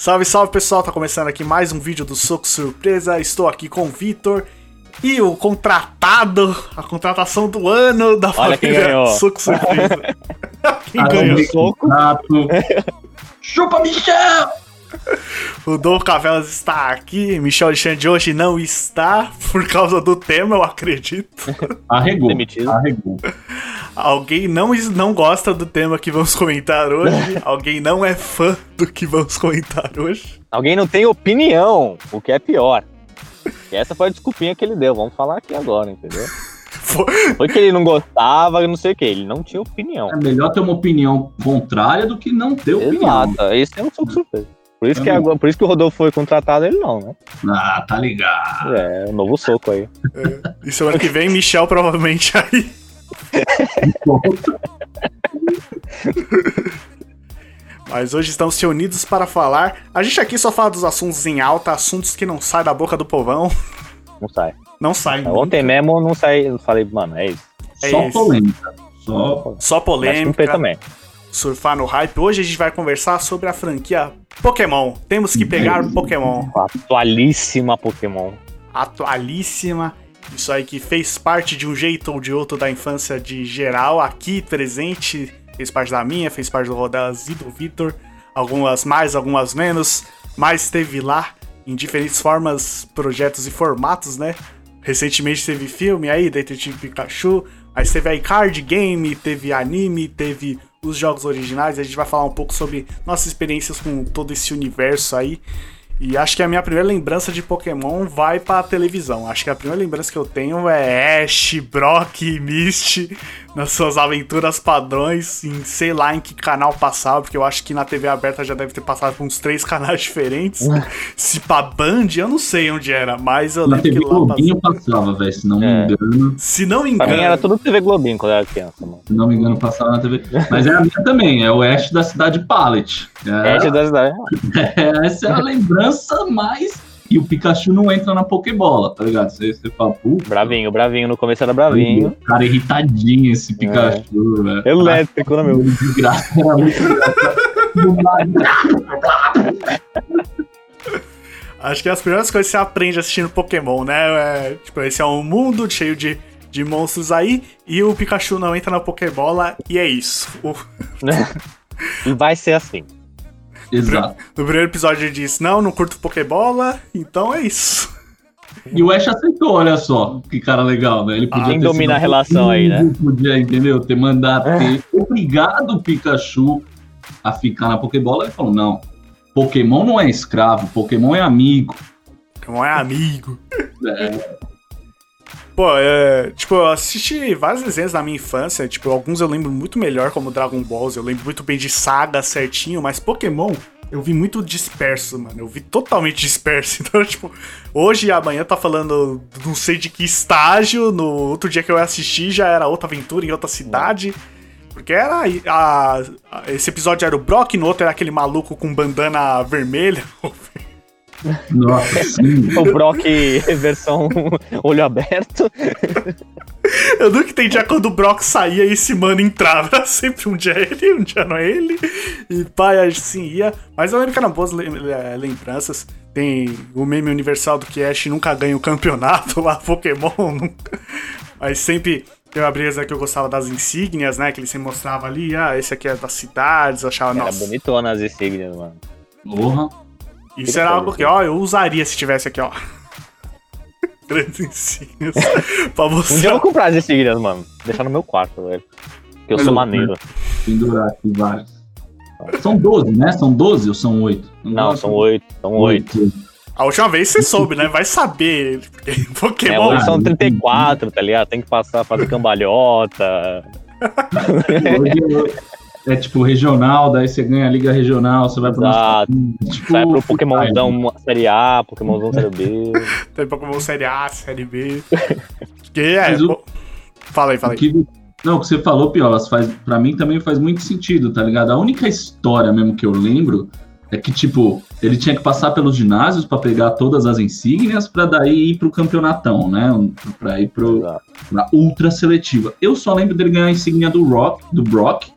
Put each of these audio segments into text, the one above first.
Salve, salve pessoal, tá começando aqui mais um vídeo do Soco Surpresa. Estou aqui com o Vitor e o contratado, a contratação do ano da Olha família. Soco Surpresa. quem ganhou? soco. Chupa, Michel! O Dom Cavelas está aqui, Michel Alexandre hoje não está, por causa do tema, eu acredito. Arregou. Demitido. Arregou. Alguém não, não gosta do tema que vamos comentar hoje, alguém não é fã do que vamos comentar hoje. Alguém não tem opinião, o que é pior. E essa foi a desculpinha que ele deu, vamos falar aqui agora, entendeu? Foi- que ele não gostava, não sei o que, ele não tinha opinião. É melhor ter uma opinião contrária do que não ter opinião. Exato, esse é um soco surpresa. Por isso, que agora, por isso que o Rodolfo foi contratado, ele não, né? Ah, tá ligado. É, o novo soco aí. E semana que vem, Michel provavelmente aí. Mas hoje estamos reunidos para falar. A gente aqui só fala dos assuntos em alta, assuntos que não saem da boca do povão. Não sai. Não saem. Ontem mesmo não saí, eu falei, mano, é isso. É Só isso. polêmica. Só. Só Mas polêmica, cumprir também. Surfar no hype. Hoje a gente vai conversar sobre a franquia Pokémon. Temos que pegar Pokémon. Atualíssima Pokémon. atualíssima. Isso aí que fez parte de um jeito ou de outro da infância de geral, aqui presente, fez parte da minha, fez parte do Rodelas e do Vitor, algumas mais, algumas menos, mas esteve lá em diferentes formas, projetos e formatos, né? Recentemente teve filme aí, Detetive Pikachu, mas teve aí card game, teve anime, teve os jogos originais, a gente vai falar um pouco sobre nossas experiências com todo esse universo aí. E acho que a minha primeira lembrança de Pokémon vai pra televisão. Acho que a primeira lembrança que eu tenho é Ash, Brock e Misty nas suas aventuras padrões, em sei lá em que canal passava, porque eu acho que na TV aberta já deve ter passado por uns três canais diferentes. Se pra Band, eu não sei onde era, mas eu Na lembro que TV lá passava. Globinho passava, velho. Se não me É. engano. Se não me Pra mim era engano, tudo TV Globinho quando eu era criança, mano. Se não me engano, passava na TV. Mas é a minha também. É o Ash da cidade Pallet. É, É, da cidade. essa é a lembrança mais. E o Pikachu não entra na Pokébola, tá ligado? Você, você fala, puta. Bravinho, bravinho. No começo era bravinho. Cara, irritadinho esse Pikachu, velho. Elétrico, né, meu? De graça, era muito acho que as primeiras coisas que você aprende assistindo Pokémon, né? É, tipo, esse é um mundo cheio de, de monstros aí, e o Pikachu não entra na Pokébola, e é isso. E vai ser assim. Exato. No primeiro episódio ele disse, não, não curto Pokébola, então é isso. E o Ash aceitou, olha só, que cara legal, né? Ele podia Quem ter domina a relação aí, né? Podia, entendeu? Ter mandado ter obrigado o Pikachu a ficar na Pokébola. Ele falou, não, Pokémon não é escravo, Pokémon é amigo. Pokémon é amigo. É, Pô, é, tipo, eu assisti vários desenhos na minha infância, tipo, alguns eu lembro muito melhor, como Dragon Balls, eu lembro muito bem de saga certinho, mas Pokémon eu vi muito disperso, mano. Eu vi totalmente disperso. Então, tipo, hoje e amanhã tá falando não sei de que estágio, no outro dia que eu assisti já era outra aventura em outra cidade. Porque era. a- a- esse episódio era o Brock, no outro era aquele maluco com bandana vermelha. nossa, sim. O Brock versão olho aberto. Eu nunca entendia quando o Brock saía e esse mano entrava. Era sempre um dia é ele, um dia não é ele. E pai, assim ia. Mas eu lembro que eram boas lem- lembranças. Tem o meme universal do que Ash nunca ganha o campeonato lá, Pokémon nunca. Mas sempre tem uma brisa que eu gostava das insígnias, né? Que ele sempre mostrava ali, ah, esse aqui é das cidades, eu achava, Era nossa. bonitona as insígnias, mano. Porra. Isso era algo que, ó, eu usaria se tivesse aqui, ó. Grandes insígnias. pra Um dia eu vou comprar as insígnias, mano. Deixar no meu quarto, velho. Porque eu sou maneiro. Pendurar aqui vários. São 12, né? São 12 ou são 8? Não, são oito. São oito. A última vez você soube, né? Vai saber. Porque É, Pokémon. hoje são 34, tá ligado? Tem que passar, fazer cambalhota. Hoje é tipo regional, daí você ganha a liga regional, você vai pro Exato. tipo, Sai pro Pokémonzão série A, Pokémonzão série B. Tem Pokémon Série A, Série B. Que é. Mas o- Fala aí, fala aí. que, não, o que você falou, Piolas, faz, pra mim também faz muito sentido, tá ligado? A única história mesmo que eu lembro é que, tipo, ele tinha que passar pelos ginásios pra pegar todas as insígnias pra daí ir pro campeonatão, né? Pra ir pro, Exato. pra ultra seletiva. Eu só lembro dele ganhar a insígnia do Rock, do Brock,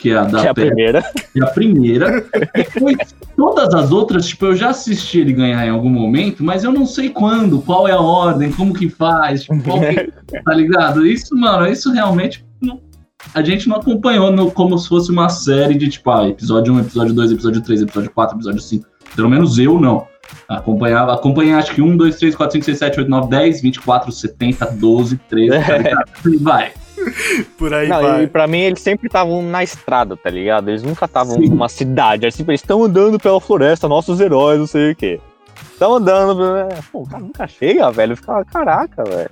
que é a da Que é a Terra, primeira. é a primeira. Depois, todas as outras, tipo, eu já assisti ele ganhar em algum momento, mas eu não sei quando, qual é a ordem, como que faz, tipo, qual que, tá ligado? Isso, mano, isso realmente não- a gente não acompanhou no- como se fosse uma série de, tipo, ah, episódio 1, episódio 2, episódio 3, episódio 4, episódio 5. Pelo menos eu não. Acompanhava, acompanhei acho que 1, 2, 3, 4, 5, 6, 7, 8, 9, 10, 24, 70, 12, 13, tá ligado? E vai. Por aí Não, vai. e pra mim eles sempre estavam na estrada, tá ligado? Eles nunca estavam numa cidade. Eles sempre estão andando pela floresta, nossos heróis, não sei o quê. Estão andando. pela- Pô, o cara nunca chega, velho. Fica, caraca, velho.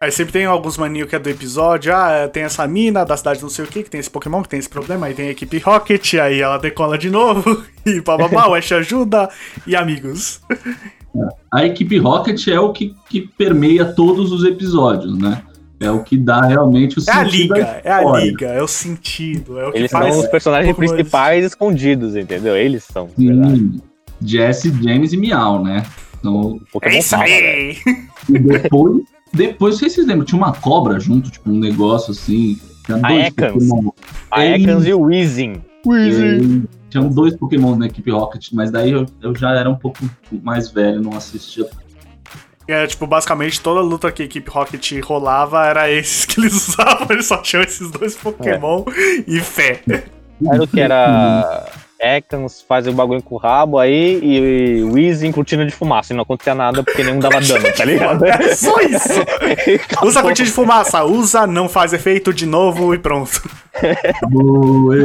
Aí sempre tem alguns maninhos que é do episódio, ah, é, tem essa mina da cidade não sei o que, que tem esse Pokémon, que tem esse problema, aí tem a equipe Rocket, aí ela decola de novo, e bababá, o Ash ajuda, e amigos. A equipe Rocket é o que, que permeia todos os episódios, né? É o que dá realmente o É a sentido da liga, é a liga, é o sentido, é o que Eles faz. são os personagens mais- principais escondidos, entendeu? Eles são, verdade. Sim. Jesse, James e Miau, né? Então, Pokémon É isso aí! e depois, depois, não sei se vocês lembram, tinha uma cobra junto, tipo, um negócio assim. Tinha A dois Ekans. Pokémon. A Ekans e o Weezing. E Tinham dois Pokémon na equipe Rocket, mas daí eu, eu já era um pouco mais velho, não assistia. É, tipo, basicamente toda luta que a equipe Rocket rolava era esses que eles usavam, eles só tinham esses dois Pokémon e fé. Era o que era. Ekans faz o bagulho com o rabo aí e Weezing cortina de fumaça. E não acontecia nada porque nenhum dava dano, tá ligado? É só isso! Usa a cortina de fumaça, usa, não faz efeito de novo e pronto.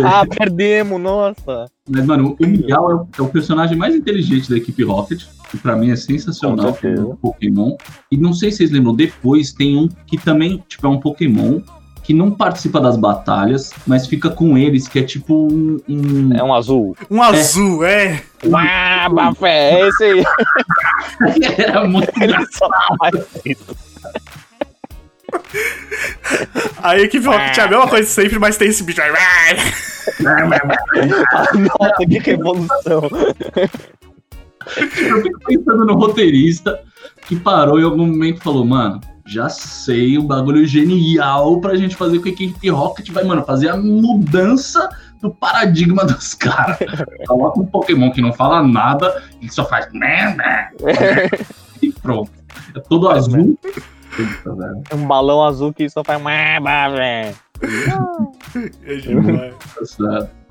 Ah, perdemos, nossa. Mas, mano, o Miau é o, é o personagem mais inteligente da equipe Rocket, que pra mim é sensacional certeza. como Pokémon. E não sei se vocês lembram, depois tem um que também, tipo, é um Pokémon que não participa das batalhas, mas fica com eles, que é tipo um. um- É um azul. Um azul, é. Ah, Bafé, é esse aí. Era muito Ele só faz isso. A equipe Rocket é a mesma coisa sempre, mas tem esse bicho. aí. Nossa, que revolução. Eu fico pensando no roteirista que parou em algum momento e falou, mano, já sei um bagulho genial pra gente fazer com a equipe Rocket, vai, mano, fazer a mudança do paradigma dos caras. Coloca um Pokémon que não fala nada, ele só faz meh, meh, e pronto. É todo azul. Velho. Um balão azul que só faz. Ah, Bafé. É demais.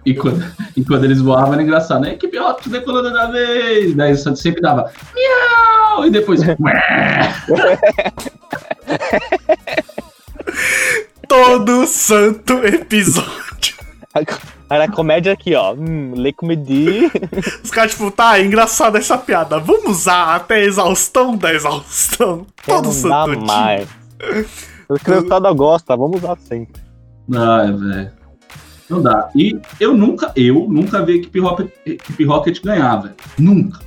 E quando, e quando eles voavam era engraçado, né? Equipe Rocket decolando da vez. Daí só sempre dava miau e depois. Todo santo episódio. Era a comédia aqui, ó. Hum, lê comedi. Os caras, tipo, tá, é engraçada essa piada. Vamos usar até a exaustão da exaustão. Todo Não dá santo dia. mais. O criançada gosta, vamos usar sempre. Ai, velho. Não dá. E eu nunca, eu nunca vi a equipe Rocket, equipe Rocket ganhar, velho. Nunca.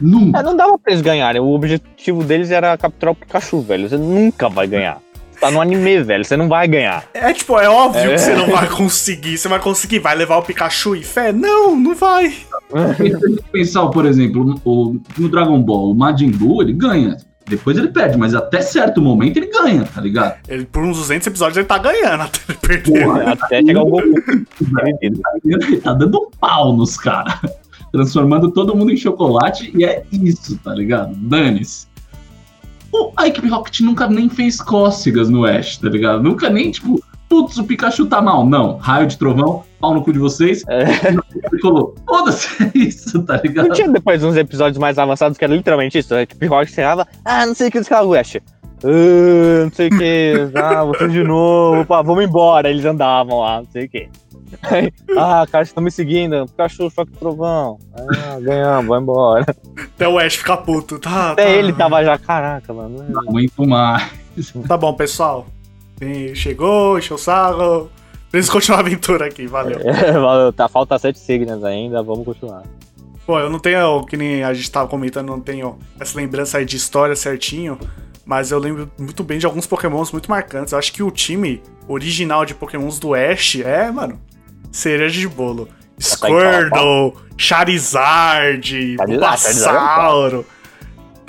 Nunca. É, não dava pra eles ganharem. O objetivo deles era capturar o Pikachu, velho. Você nunca vai ganhar. Tá no anime, velho. Você não vai ganhar. É tipo, é óbvio É. que você não vai conseguir. Você vai conseguir, vai levar o Pikachu e fé? Não, não vai. Se a gente pensar, por exemplo, o, no Dragon Ball, o Majin Buu, ele ganha. Depois ele perde, mas até certo momento ele ganha, tá ligado? Ele, por uns 200 episódios ele tá ganhando até ele perder. Porra. Até chegar o Goku. Querido. Ele tá dando um pau nos caras. Transformando todo mundo em chocolate e é isso, tá ligado? Dane-se. O- A equipe Rocket nunca nem fez cócegas no Ash, tá ligado? Nunca nem, tipo, putz, o Pikachu tá mal. Não, raio de trovão, pau no cu de vocês. É. Ele falou, foda-se, é isso, tá ligado? Não tinha depois uns episódios mais avançados que era literalmente isso. A equipe Rocket chegava, ah, não sei o que, caras do Ash. Ah, não sei o que, ah, você de novo, pá, vamos embora. Eles andavam lá, não sei o que. ah, caras estão me seguindo, Pikachu, choque trovão. Ah, ganhamos, vai embora. Até o Ash ficar puto. Tá, Até tá. ele tava já, caraca, mano. Não aguento mais. Tá bom, pessoal. Bem, chegou, encheu o sarro. Preciso continuar a aventura aqui, valeu. É, valeu, tá, falta sete signas ainda, vamos continuar. Pô, eu não tenho, que nem a gente tava comentando, não tenho essa lembrança aí de história certinho, mas eu lembro muito bem de alguns pokémons muito marcantes. Eu acho que o time original de pokémons do Ash é, mano, cereja de bolo. Tá Squirtle, Charizard, Charizard, Bulbasauro.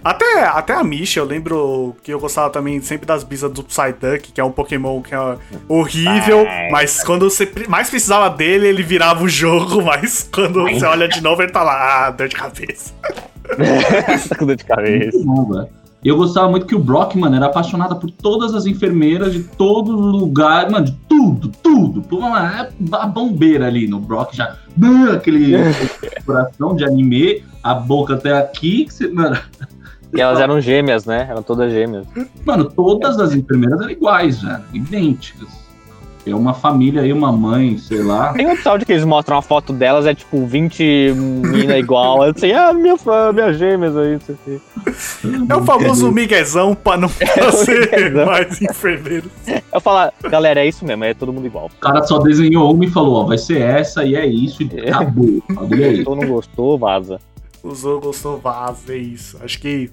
Até, até a Misha, eu lembro que eu gostava também sempre das bisas do Psyduck, que é um Pokémon que é horrível, Ai. mas quando você mais precisava dele, ele virava o jogo, mas quando você olha de novo, ele tá lá, ah, dor de cabeça. com dor de cabeça. Eu gostava muito que o Brock, mano, era apaixonado por todas as enfermeiras de todo lugar, mano, de tudo, tudo. Pô, mano, é a bombeira ali no Brock já. Aquele coração de anime, a boca até aqui. que você- mano, E elas eram gêmeas, né? Eram todas gêmeas. mano, todas as enfermeiras eram iguais, velho, idênticas. É uma família aí, uma mãe, sei lá. Tem um episódio que eles mostram uma foto delas, é tipo 20 mina igual. Eu sei, ah, minha, fã, minha gêmeas aí, isso aqui. É o famoso miguezão pra não fazer miguezão. mais enfermeiro. Eu falo, galera, é isso mesmo, é todo mundo igual. O cara só desenhou uma e falou, ó, vai ser essa e é isso, e acabou. Acabou. Todo não gostou, vaza. Usou, gostou, vaza, é isso. Acho que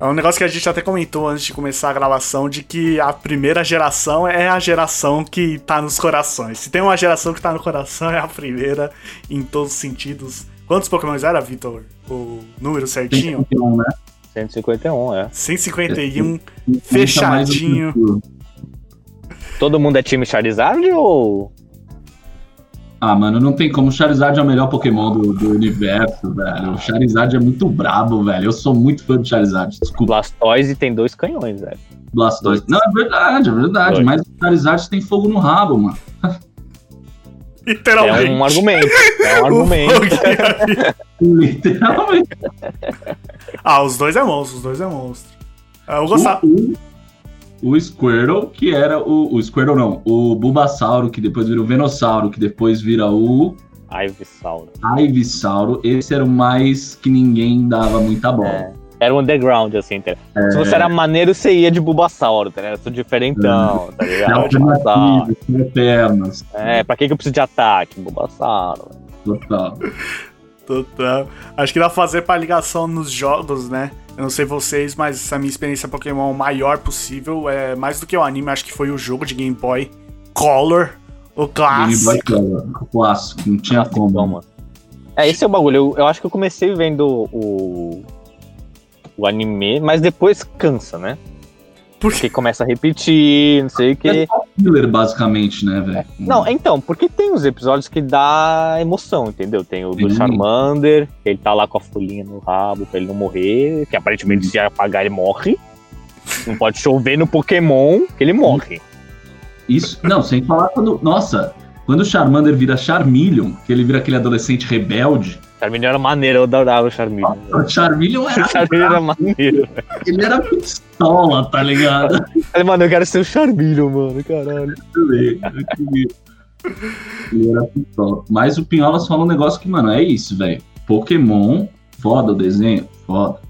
é um negócio que a gente até comentou antes de começar a gravação, de que a primeira geração é a geração que tá nos corações. Se tem uma geração que tá no coração, é a primeira em todos os sentidos. Quantos Pokémons era, Vitor? O número certinho? 151, né? 151, é. 151. Conta Fechadinho. Todo mundo é time Charizard ou. Ah, mano, não tem como. O Charizard é o melhor Pokémon do, do universo, velho. O Charizard é muito brabo, velho. Eu sou muito fã do Charizard. Desculpa, Blastoise tem dois canhões, velho. Blastoise. Não, é verdade, é verdade. Dois. Mas o Charizard tem fogo no rabo, mano. É Literalmente. um argumento. É um argumento. Literalmente. ah, os dois é monstro, os dois é monstro. Ah, Eu gostava. O, o, o Squirtle, que era o. O Squirtle não. O Bulbasauro, que depois vira o Venossauro, que depois vira o Ivysaur. Ivysauro. Esse era o mais que ninguém dava muita bola. É. Era um underground, assim, tá? Se você era maneiro, você ia de Bulbasauro, tá ligado? Eu sou diferentão, tá É ligado? Bulbasauro. alternativo, tinha pernas. É, pra que, que eu preciso de ataque? Bulbasauro. Total. Total. Acho que dá pra fazer pra ligação nos jogos, né? Eu não sei vocês, mas a minha experiência Pokémon maior possível é mais do que o anime, acho que foi o jogo de Game Boy Color, o Game Boy clássico. Clássico, não tinha como. Mano. É, esse é o bagulho. Eu, eu acho que eu comecei vendo o. O anime, mas depois cansa, né? Por Porque começa a repetir, não sei o É quê. só filler, basicamente, né, velho? Não, então, porque tem os episódios que dá emoção, entendeu? Tem o do Sim. Charmander, que ele tá lá com a folhinha no rabo pra ele não morrer, que aparentemente se apagar ele morre. Não pode chover no Pokémon, que ele morre. Isso, não, sem falar quando. Nossa, quando o Charmander vira Charmeleon, que ele vira aquele adolescente rebelde, Charmeleon era maneiro, eu adorava o Charmeleon. o Charmeleon O era. Charmeleon era maneiro. ele era pistola, tá ligado? Falei, mano, eu quero ser o Charmeleon, mano, caralho. Ele era pistola. Mas o Pinholas fala um negócio que, mano, é isso, velho. Pokémon, foda o desenho, foda.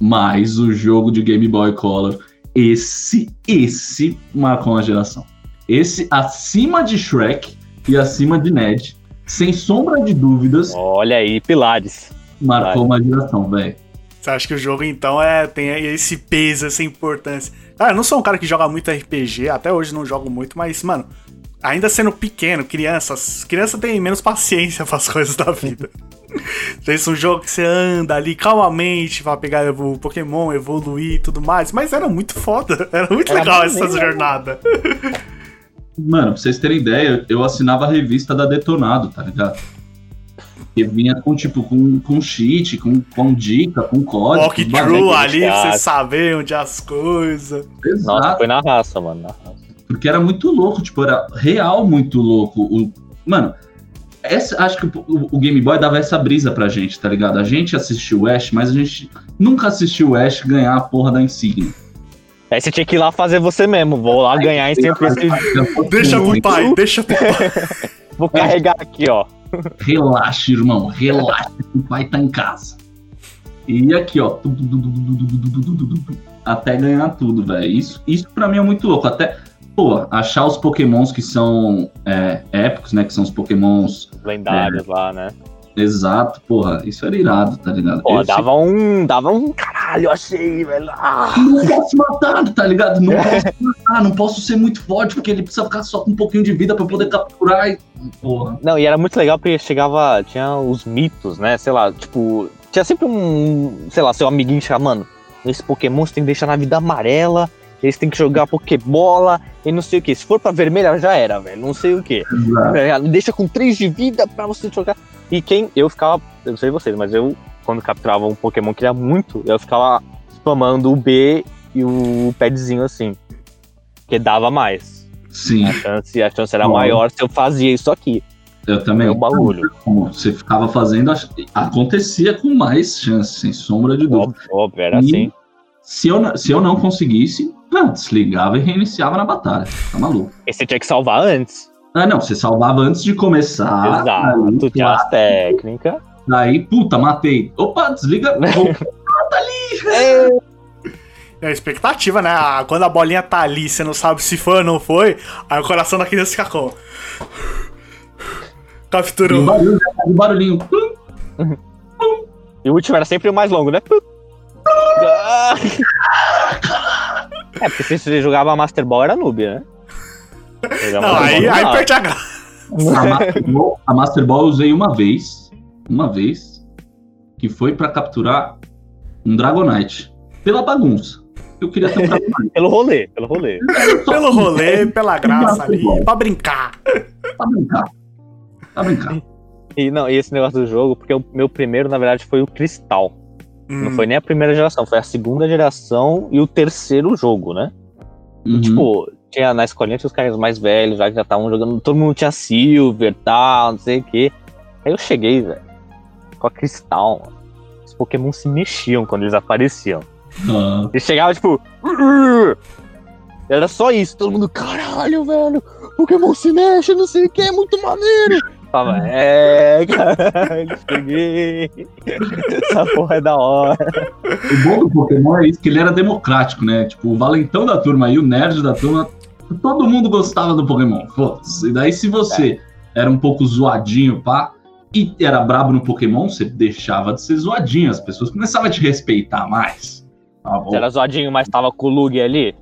Mas o jogo de Game Boy Color, esse, esse marcou uma geração. Esse acima de Shrek e acima de Ned, sem sombra de dúvidas, Olha aí, Pilares. marcou uma geração, velho. Você acha que o jogo, então, é, tem esse peso, essa importância? Cara, eu não sou um cara que joga muito RPG, até hoje não jogo muito, mas, mano, ainda sendo pequeno, crianças, criança tem menos paciência para as coisas da vida. Esse é um jogo que você anda ali calmamente pra pegar o Pokémon, evoluir e tudo mais, mas era muito foda, era muito Era legal essa maneiro, jornada. Mano, pra vocês terem ideia, eu assinava a revista da Detonado, tá ligado? Que vinha com, tipo, com, com cheat, com, com dica, com código. Walkthrough ali pra chato. você saber onde as coisas. Nossa, Exato, foi na raça, mano, na raça. porque era muito louco, tipo, era real muito louco. O, mano, essa, acho que o, o Game Boy dava essa brisa pra gente, tá ligado? A gente assistiu o Ash, mas a gente nunca assistiu o Ash ganhar a porra da insígnia. Aí você tinha que ir lá fazer você mesmo. Vou lá ganhar em tempo. Deixa pro pai, deixa pro pai. Vou carregar aqui, ó. Relaxa, irmão, relaxa. O pai tá em casa. E aqui, ó. Até ganhar tudo, velho. Isso, isso pra mim é muito louco. Até, pô, achar os pokémons que são é, épicos, né? Que são os pokémons... Lendários é, lá, né? Exato, porra, isso era irado, tá ligado? Pô, dava um. Dava um. Caralho, achei, velho. Ah, Não posso matar, tá ligado? Não posso matar, não posso ser muito forte, porque ele precisa ficar só com um pouquinho de vida pra poder capturar e. Porra. Não, e era muito legal porque chegava. Tinha os mitos, né? Sei lá, tipo. Tinha sempre um. Sei lá, seu amiguinho chegava, mano. Esse Pokémon você tem que deixar na vida amarela, eles têm que jogar Pokébola e não sei o que. Se for pra vermelha, já era, velho. Não sei o que. Exato. Deixa com 3 de vida pra você jogar. E quem. Eu ficava. Eu não sei vocês, mas eu, quando capturava um Pokémon que queria muito, eu ficava spamando o B e o padzinho assim. Que dava mais. Sim, A chance, a chance era Bom. maior se eu fazia isso aqui. eu também. Meu bagulho. Como você ficava fazendo, acontecia com mais chance, sem sombra de dúvida. Óbvio, óbvio, era E- assim. Se eu, não- se eu não conseguisse, ah, desligava e reiniciava na batalha. Tá maluco. E você tinha que salvar antes. Ah, não, você salvava antes de começar. Exato. aí, tinha as técnicas. Aí, puta, matei. Opa, desliga. Vou- É a expectativa, né? Ah, Quando a bolinha tá ali, você não sabe se foi ou não foi, aí o coração da criança fica como? E o Capturou. barulho, o barulhinho. E o último era sempre o mais longo, né? Ah! É, porque se você jogava Master Ball era noob, né? Jogava Não, aí, aí não. perde a graça. A Master, Ball, a Master Ball eu usei uma vez. Uma vez. Que foi pra capturar um Dragonite. Pela bagunça. Eu queria ter um Dragonite. Pelo rolê, pelo rolê. Pelo rolê, pela graça ali, pra brincar. Pra brincar. Pra brincar. E não, e esse negócio do jogo, porque o meu primeiro, na verdade, foi o Cristal. Não Hum, foi nem a primeira geração, foi a segunda geração e o terceiro jogo, né? Uhum. Tipo, tinha na escolinha tinha os caras mais velhos, já que já estavam jogando, todo mundo tinha Silver, tal, não sei o quê. Aí eu cheguei, velho, com a Cristal, mano. Os Pokémon se mexiam quando eles apareciam. Ah, Eles chegavam, tipo. Era só isso, todo mundo, caralho, velho, Pokémon se mexe, não sei o que, é muito maneiro. Eu Falava, é, caralho, cheguei. Essa porra é da hora. o bom do Pokémon é isso, que ele era democrático, né? Tipo, o valentão da turma e o nerd da turma, todo mundo gostava do Pokémon. Foda-se. E daí, se você era um pouco zoadinho, pá, e era brabo no Pokémon, você deixava de ser zoadinho. As pessoas começavam a te respeitar mais. Tá? Se era zoadinho, mas tava com o Lug ali,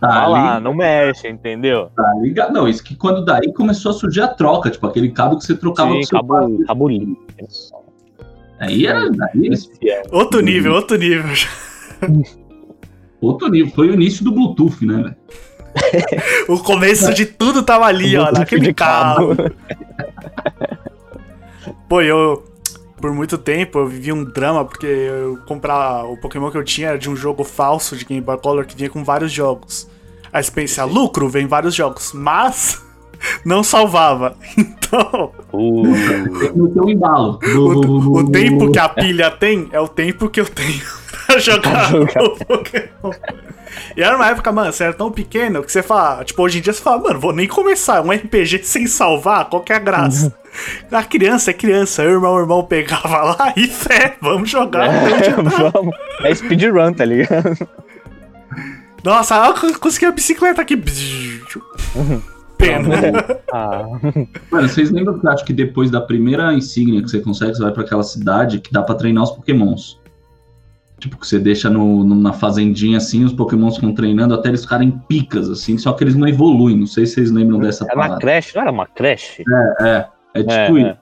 Tá tá lá, ali, não mexe, entendeu? tá ligado? Não, isso que quando daí começou a surgir a troca, tipo, aquele cabo que você trocava Sim, com seu cabo, cabo limpo. Aí era aí, Outro nível, outro nível. outro nível. Foi o início do Bluetooth, né, velho? O começo de tudo tava ali, ó, naquele carro. Pô, eu. Por muito tempo eu vivi um drama, porque eu comprar o Pokémon que eu tinha era de um jogo falso de Game Boy Color que vinha com vários jogos. Aí você pensa, lucro, vem vários jogos, mas não salvava. Então, Uh, meter um embalo. o, o tempo que a pilha tem é o tempo que eu tenho pra jogar jogar. o Pokémon. E era uma época, mano, você era tão pequeno que você fala, tipo, hoje em dia você fala, mano, vou nem começar um RPG sem salvar, qual que é a graça? A criança é criança, eu, irmão, irmão pegava lá e fé, vamos jogar. dá. vamos. É speedrun, tá ligado? Nossa, eu consegui a bicicleta aqui. Pena. Ah, Mano, vocês lembram que eu acho que depois da primeira insígnia que você consegue, você vai pra aquela cidade que dá pra treinar os pokémons. Tipo, que você deixa no, na fazendinha assim, os pokémons ficam treinando até eles ficarem picas, assim, só que eles não evoluem. Não sei se vocês lembram dessa era uma parada. creche, não era uma creche? É, é tipo É, isso. é.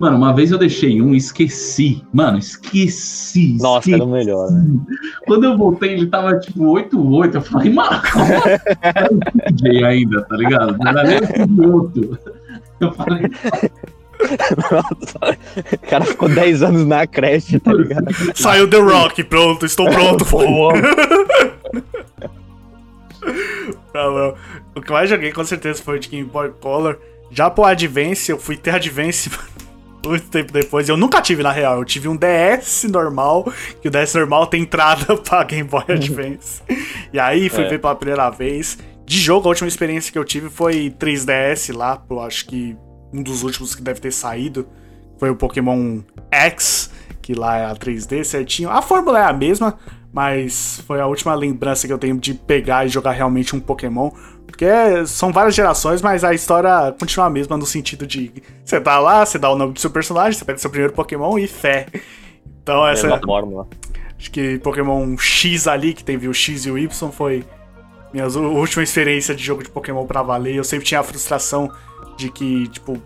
Mano, uma vez eu deixei um e esqueci. Mano, esqueci. Nossa, esqueci. era o melhor, né? Quando eu voltei, ele tava tipo 8-8. Eu falei, mano, como assim? Era ainda, tá ligado? Não era nem outro. Eu falei, Nossa, o cara ficou 10 anos na creche, tá ligado? Saiu The Rock, pronto, estou pronto. Foi. Tá bom. O que eu mais joguei com certeza foi de Game Boy Color. Já pro Advance, eu fui ter Advance muito tempo depois. Eu nunca tive, na real. Eu tive um DS normal, que o DS normal tem entrada pra Game Boy Advance. e aí fui É. ver pela primeira vez. De jogo, a última experiência que eu tive foi 3DS lá, eu acho que um dos últimos que deve ter saído. Foi o Pokémon X, que lá é a 3D certinho. A fórmula é a mesma, mas foi a última lembrança que eu tenho de pegar e jogar realmente um Pokémon. Porque são várias gerações, mas a história continua a mesma no sentido de você tá lá, você dá o nome do seu personagem, você pega seu primeiro Pokémon e fé. Então essa Mesma fórmula. Acho que Pokémon X ali, que teve o X e o Y, foi minha última experiência de jogo de Pokémon pra valer, eu sempre tinha a frustração de que, tipo,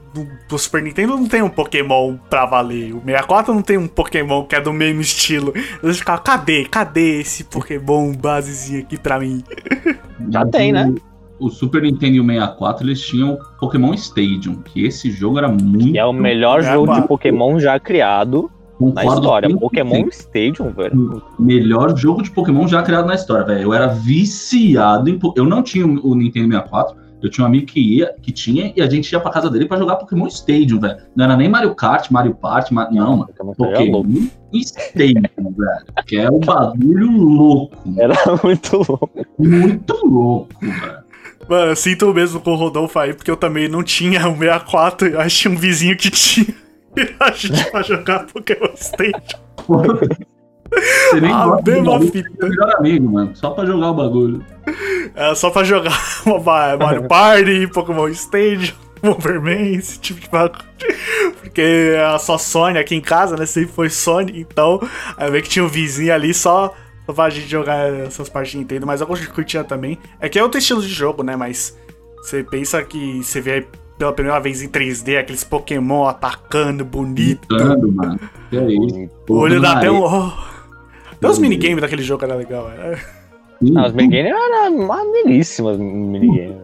do, Super Nintendo não tem um Pokémon pra valer. O 64 não tem um Pokémon que é do mesmo estilo. Eu ficava, cadê? Cadê esse Pokémon basezinho aqui pra mim? Já tem, né? O Super Nintendo e o 64 eles tinham Pokémon Stadium, que esse jogo era muito. Que é o melhor É, jogo de Pokémon já criado na Concordo história. 100%. Pokémon Stadium, velho. Melhor jogo de Pokémon já criado na história, velho. Eu era viciado em. Eu não tinha o Nintendo 64. Eu tinha um amigo que ia, que tinha, e a gente ia pra casa dele pra jogar Pokémon Stadium, velho. Não era nem Mario Kart, Mario Party, Ma- não, mano. Pokémon Stadium é. Pokémon Stadium, velho. Que é um bagulho louco. mano. Era muito louco. Muito louco, velho. Mano, eu sinto o mesmo com o Rodolfo aí, porque eu também não tinha o 64, eu tinha um vizinho que tinha. A gente pra jogar Pokémon Stadium. Você nem Ah, gosta bagulho, fita. é melhor amigo, mano. Só pra jogar o bagulho. É só pra jogar uma Mario Party, Pokémon Stadium, Bomberman, esse tipo de bagulho. Porque é só Sony aqui em casa, né? Sempre foi Sony, então aí vê que tinha um vizinho ali só, só pra gente jogar essas partes de Nintendo, mas eu curtia também. É que é outro estilo de jogo, né? Mas você pensa que você vê pela primeira vez em 3D aqueles Pokémon atacando, bonito. Gritando, mano. Que é isso? O olho dá até um. Oh. Até os minigames daquele jogo era legal. É. Não, os minigames eram maneiríssimas minigames.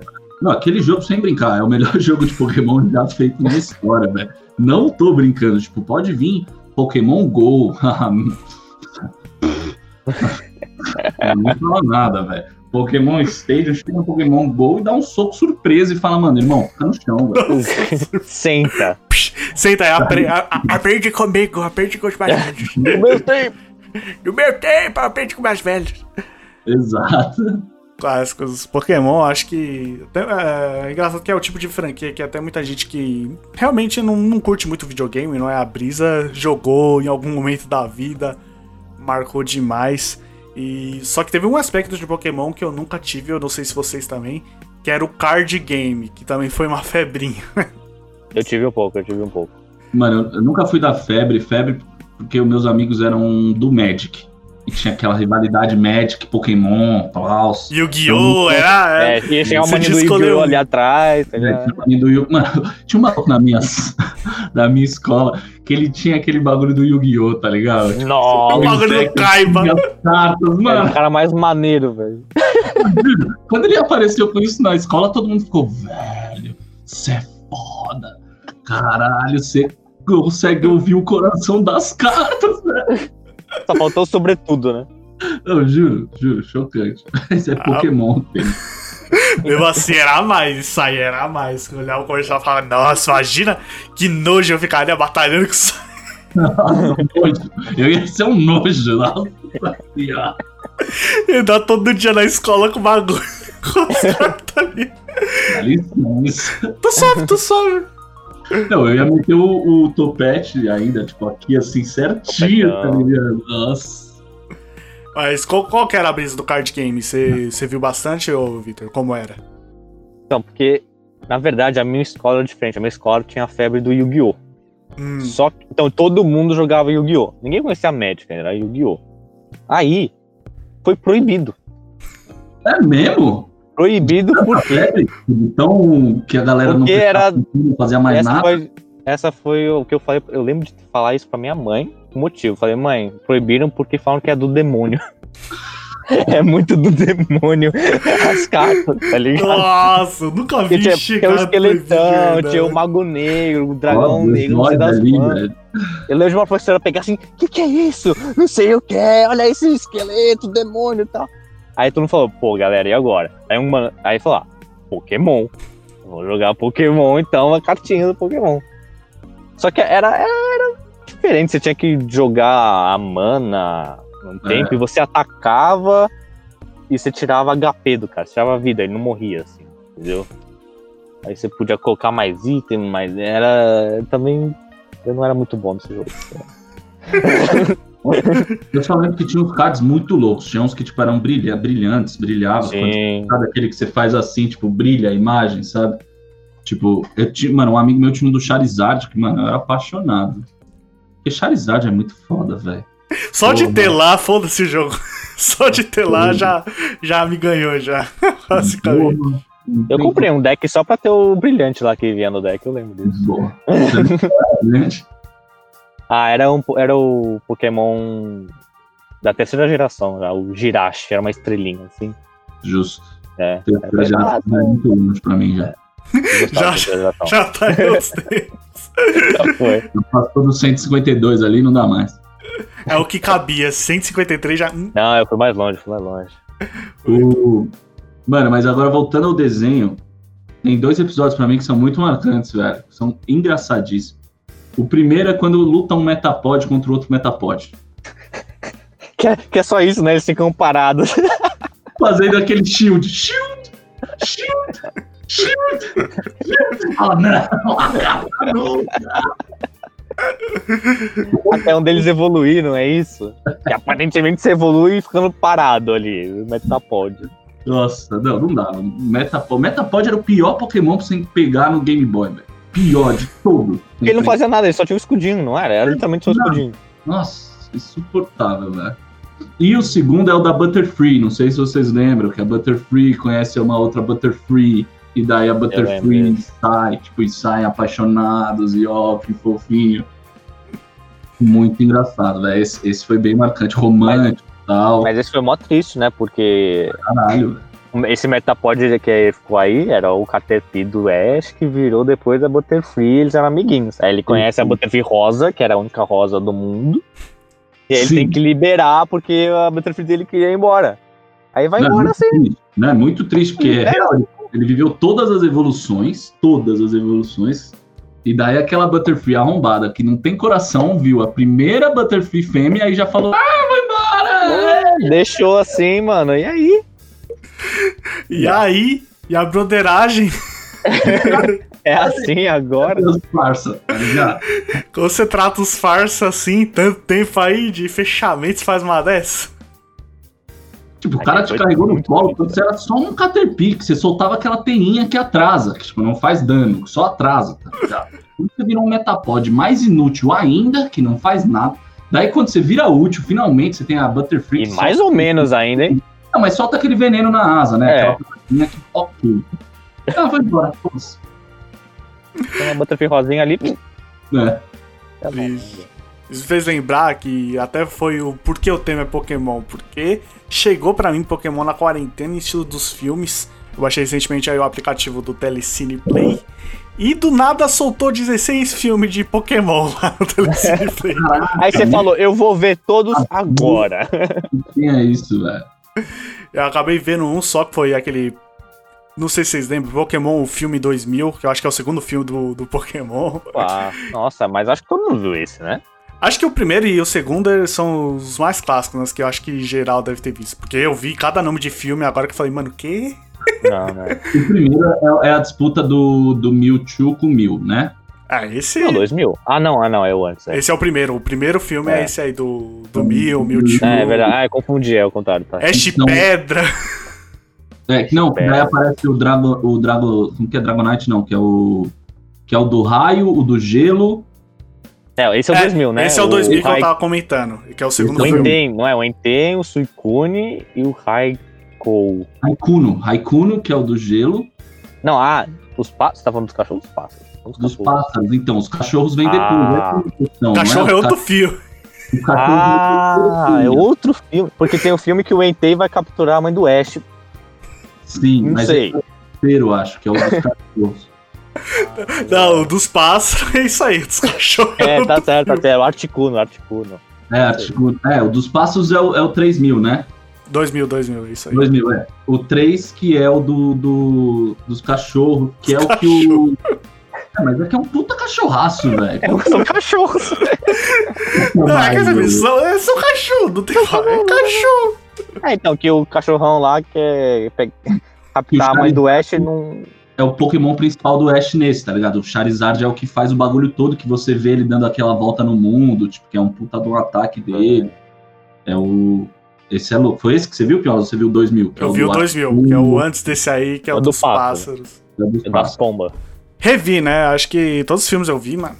Não, aquele jogo, sem brincar, é o melhor jogo de Pokémon já feito na história, velho. Não tô brincando, tipo, pode vir Pokémon Go. não fala nada, velho. Pokémon Stadium chega no Pokémon Go e dá um soco surpresa e fala, mano, irmão, fica no chão, velho. Senta. Senta aí, apre, a, a, aprende comigo, aprende com os mais velhos. No meu tempo. No meu tempo, aprende com os mais velhos. Exato. Clássicos. Pokémon, acho que. até, É, é engraçado que é o tipo de franquia que até muita gente que realmente não, não curte muito videogame, não é a brisa, jogou em algum momento da vida, marcou demais. E só que teve um aspecto de Pokémon que eu nunca tive, eu não sei se vocês também, que era o card game, que também foi uma febrinha. Eu tive um pouco, eu tive um pouco. Mano, eu- nunca fui da febre, febre porque os meus amigos eram do Magic. E tinha aquela rivalidade Magic, Pokémon, Paus. Yu-Gi-Oh! Era. É, É, e tinha uma você mania do Yu-Gi-Oh! ali atrás, tá ligado? Mano, tinha um maluco na minha, da minha escola que ele tinha aquele bagulho do Yu-Gi-Oh! tá ligado? o Nossa, bagulho do Kaiba. Tinha as cartas, era o mano. cara mais maneiro, velho. Quando ele apareceu com isso na escola, todo mundo ficou, velho, você é foda. Caralho, você consegue ouvir o coração das cartas, velho. Só faltou o sobretudo, né? Eu juro, juro, chocante. Isso é Ah. Pokémon. Mesmo assim, era mais. Isso aí era mais. Olhar o comercial e falar, nossa, imagina que nojo eu ficaria batalhando com isso. Nojo. Eu ia ser um nojo lá. Eu dar todo dia na escola com bagulho. Com as cartas ali. Tô suave, tô suave. Não, eu ia meter o, o topete ainda, tipo, aqui assim, certinho, tá ligado? Nossa. Mas qual, qual que era a brisa do card game? Você viu bastante, ô Victor? Como era? Então, porque, na verdade, a minha escola era diferente. A minha escola tinha a febre do Yu-Gi-Oh! Hum, Só que, então, todo mundo jogava Yu-Gi-Oh! Ninguém conhecia a Magic, era Yu-Gi-Oh! Aí, foi proibido. É mesmo? Proibido por quê? Então, que a galera Porque não era- fazia mais essa nada. foi, essa foi o que eu falei. Eu lembro de falar isso pra minha mãe. O motivo. Eu falei, mãe, proibiram porque falam que é do demônio. é muito do demônio as cartas, tá ligado? Nossa, nunca vi tinha, tinha o esqueletão, tinha o mago negro, o dragão Deus, negro, não sei das ali. Eu lembro de uma professora pegar assim, o que, que é isso? Não sei o que é, olha esse esqueleto, demônio e tal. Aí todo mundo falou, pô, galera, e agora? Aí um mano, aí falou, ah, Pokémon. Vou jogar Pokémon, então, a cartinha do Pokémon. Só que era, era, era diferente, você tinha que jogar a mana no tempo, e você atacava e você tirava HP do cara, você tirava vida, ele não morria, assim, entendeu? Aí você podia colocar mais item, mas era também. Eu não era muito bom nesse jogo. Eu só lembro que tinha uns cards muito loucos. Tinha uns que, tipo, eram brilha, brilhantes, brilhavam. Sim. Sabe aquele que você faz assim, tipo, brilha a imagem, sabe? Tipo, eu tinha, mano, um amigo meu tinha um do Charizard, que, mano, eu era apaixonado. Porque Charizard é muito foda, velho. Só de Pô, ter mano. lá, foda-se o jogo. Só de ter lá já, já me ganhou, já. Basicamente. Eu comprei um deck só pra ter o brilhante lá que vinha no deck, eu lembro disso. Boa. Gente, Ah, era, um, era o Pokémon da terceira geração, já, o Jirachi, era uma estrelinha, assim. Justo. É, Terceira geração é muito longe pra mim já. Já-. Já tá em outros tempos. Já foi. Eu passou do 152 ali, não dá mais. É o que cabia. 153 já. hum, Não, eu fui mais longe, fui mais longe. O... Mano, mas agora voltando ao desenho, tem dois episódios pra mim que são muito marcantes, velho. São engraçadíssimos. O primeiro é quando luta um Metapod contra outro Metapod. Que é, que é só isso, né? Eles ficam parados. Fazendo aquele shield. Shield! Shield! Shield! Shield! Ah, não! Até um deles evoluir, não é isso? Que aparentemente você evolui ficando parado ali, o Metapod. Nossa, não, não dá. Metapod, Metapod era o pior Pokémon pra você pegar no Game Boy, velho. Pior de todo. Ele não fazia nada, ele só tinha um escudinho, não era? Era literalmente só um Não. escudinho. Nossa, insuportável, velho. E o segundo é o da Butterfree. Não sei se vocês lembram que a Butterfree conhece uma outra Butterfree. E daí a Butterfree sai, tipo, e saem apaixonados e ó, que fofinho. Muito engraçado, velho. Esse, esse foi bem marcante, romântico e tal. Mas esse foi mó triste, né? Porque Caralho, velho. Esse Metapod que ficou aí era o Caterpie do Ash, que virou depois a Butterfree, eles eram amiguinhos. Aí ele conhece a Butterfree rosa, que era a única rosa do mundo. E ele Sim. tem que liberar porque a Butterfree dele queria ir embora. Aí vai Não, é embora muito assim. triste, né? Muito triste, porque é É. real, ele- viveu todas as evoluções, todas as evoluções, e daí aquela Butterfree arrombada, que não tem coração, viu a primeira Butterfree fêmea e já falou, ah, vai embora! Deixou assim, mano. E aí? E aí, e a broderagem, É assim agora? Deus, farsa, tá ligado? quando você trata os farsa assim, tanto tempo aí de fechamentos, faz uma dessa. Tipo, o cara te foi carregou no muito colo bonito, quando você era só um Caterpie, que você soltava aquela teinha que atrasa, que tipo, não faz dano, só atrasa, tá ligado? Quando você vira um Metapod mais inútil ainda, que não faz nada, daí quando você vira útil, finalmente você tem a Butterfree. E mais ou menos ainda, hein? Não, mas solta aquele veneno na asa, né? É. Aquela coisinha que, ok. Ela vai embora, foda-se. Tem uma Butterfree rosinha ali. É. Tá bom. Isso. Isso fez lembrar que até foi o porquê o tema é Pokémon. Porque chegou pra mim Pokémon na quarentena, em estilo dos filmes. Eu baixei recentemente aí o aplicativo do Telecine Play. E do nada soltou 16 filmes de Pokémon lá no Telecine Play. Aí você falou, eu vou ver todos agora. Tinha isso, velho. Eu acabei vendo um só que foi aquele. Não sei se vocês lembram, Pokémon o filme 2000, que eu acho que é o segundo filme do, do Pokémon. Nossa, mas acho que todo mundo viu esse, né? Acho que o primeiro e o segundo são os mais clássicos, né, que eu acho que geral deve ter visto. Porque eu vi cada nome de filme agora que eu falei, mano, o quê? Não, né? O primeiro é, é a disputa do, do Mewtwo com o Mew, né? Ah, esse. Não, 2000. Ah, não, ah, não, é o antes. É, Esse é o primeiro. O primeiro filme é, É. esse aí do, do Mew, Mewtwo. é, é verdade. Ah, eu confundi, é o contrário, tá? Ash Então- Pedra. É, que não, Espera. daí aparece o Drago, o Drago, não que é Dragonite não, que é o que é o do raio, o do gelo, É, esse é o É, 2000, né? Esse é o 2000 que eu Rai- tava comentando. Que é o segundo O é o filme. Entei, não é? O Entei, o Suicune e o Raikou. Raikuno, Raikuno, que é o do gelo, Não, ah, os pássaros. Você tá falando dos cachorros? Dos pássaros. Os dos pássaros. Então, os cachorros vêm depois, Ah. né? Não, Cachorro não é o outro ca- fio. o cachorro Ah, é outro filme. Porque tem o filme que o Entei vai capturar a mãe do Ash. Sim, Não mas sei. é o terceiro, acho, que é o dos cachorros. Não, o dos pássaros é isso aí, dos cachorros. É, tá certo, tá certo. É o Articuno, Articuno. É, Articuno. É, o dos pássaros é o, é o 3000, né? 2000, 2000, é isso aí. 2000, é. O 3 que é o do, do dos cachorros, que é o que o... É, mas é que é um puta cachorraço, velho. É, são cachorros. Não, é que essa missão é só cachorro, não tem como. É cachorro. É, então, que o cachorrão lá quer captar a mãe do Ash não. é o Pokémon principal do Ash nesse, tá ligado? O Charizard é o que faz o bagulho todo que você vê ele dando aquela volta no mundo, tipo, que é um puta do ataque dele. É o. Esse é louco. Foi esse que você viu, Piola? Você viu o 2000? Que é Eu vi o do 2000, que é o antes desse aí, que é o, O do dos pássaro. pássaros. É dos da pássaros. pomba. Revi, né? Acho que todos os filmes eu vi, mano.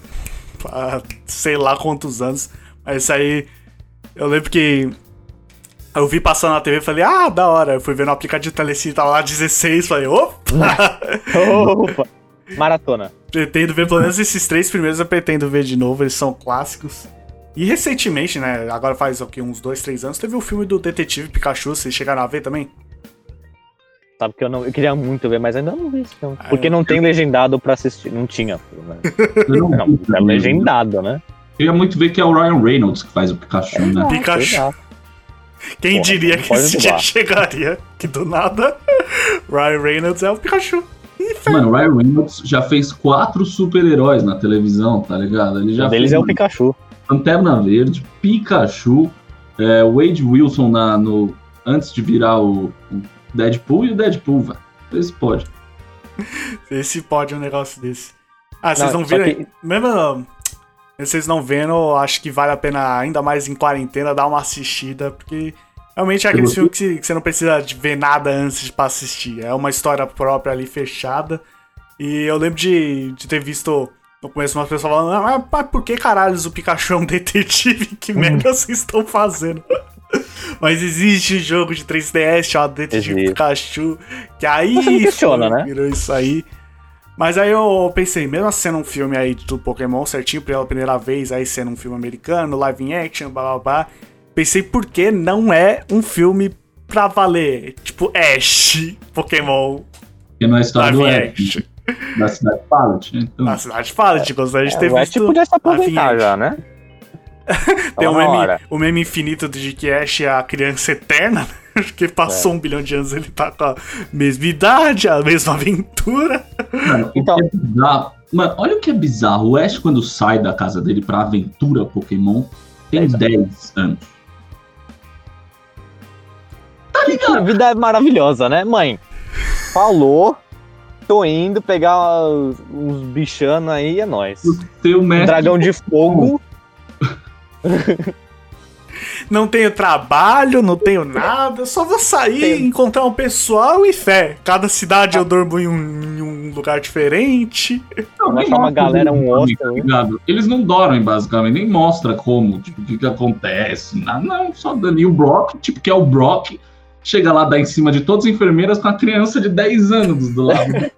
Há sei lá quantos anos. Mas isso aí. Eu lembro que eu vi passando na TV e falei, ah, da hora. Eu fui ver no aplicativo de Telecine, tava lá 16, falei, opa! Opa! Maratona. pretendo ver pelo menos esses três primeiros, eu pretendo ver de novo, eles são clássicos. E recentemente, né, agora faz o quê, uns dois, três anos, teve o filme do Detetive Pikachu, vocês chegaram a ver também? Sabe que eu não. Eu queria muito ver, mas ainda não vi esse filme. Ah, Porque não tem legendado pra assistir. Não tinha. pelo menos. Eu não, Não, é legendado, né? queria muito ver que é o Ryan Reynolds que faz o Pikachu, né? Pikachu. Quem Porra, diria que esse dia chegaria? Que do nada, Ryan Reynolds é o Pikachu. Mano, o Ryan Reynolds já fez quatro super-heróis na televisão, tá ligado? Ele já Um deles fez é o Pikachu. Lanterna Verde, Pikachu, é, Wade Wilson na, no, antes de virar o, o Deadpool e o Deadpool, velho. Esse pode. Esse pode um negócio desse. Ah, vocês Não, não, viram? que- Mesmo vocês não vendo, eu acho que vale a pena, ainda mais em quarentena, dar uma assistida, porque realmente é aquele filme que, você- que você não precisa de ver nada antes pra assistir. É uma história própria ali, fechada. E eu lembro de, de ter visto no começo umas pessoas falando, ah, mas, mas por que caralhos o Pikachu é um detetive? Que merda vocês estão fazendo? Mas existe um jogo de 3DS chamado Detetive Existe. Pikachu, que aí questiona, foi- né? virou isso aí. Mas aí eu pensei, mesmo sendo um filme aí do Pokémon certinho pela primeira vez, aí sendo um filme americano, live in action, blá blá blá, pensei por que não é um filme pra valer, tipo Ash, Pokémon, Porque não é história do live Ash, action. da cidade Pallet. Então, Na cidade de gostaria de É, ter o Ash visto. podia se action. já, né? Tem na meme, hora. o meme infinito de que Ash é a criança eterna, que passou um bilhão de anos, ele tá com a mesma idade, a mesma aventura. mano, Então- é bizarro. Mano, olha o que é bizarro. O Ash, quando sai da casa dele pra aventura Pokémon, tem 10 anos. A vida é maravilhosa, né? Mãe, falou, tô indo pegar uns bichanos aí, é nóis. O Um mestre. dragão de fogo. Não tenho trabalho, não tenho nada, só vou sair, Tem- encontrar um pessoal e fé. Cada cidade eu durmo em um, em um lugar diferente. Não, achar uma mostra galera, um hein? ligado? Eles não dormem, basicamente, nem mostra como, tipo, o que que acontece. Nada, não, só dando. E o Brock, tipo, que é o Brock, chega lá, dá em cima de todas as enfermeiras com a criança de 10 anos do lado.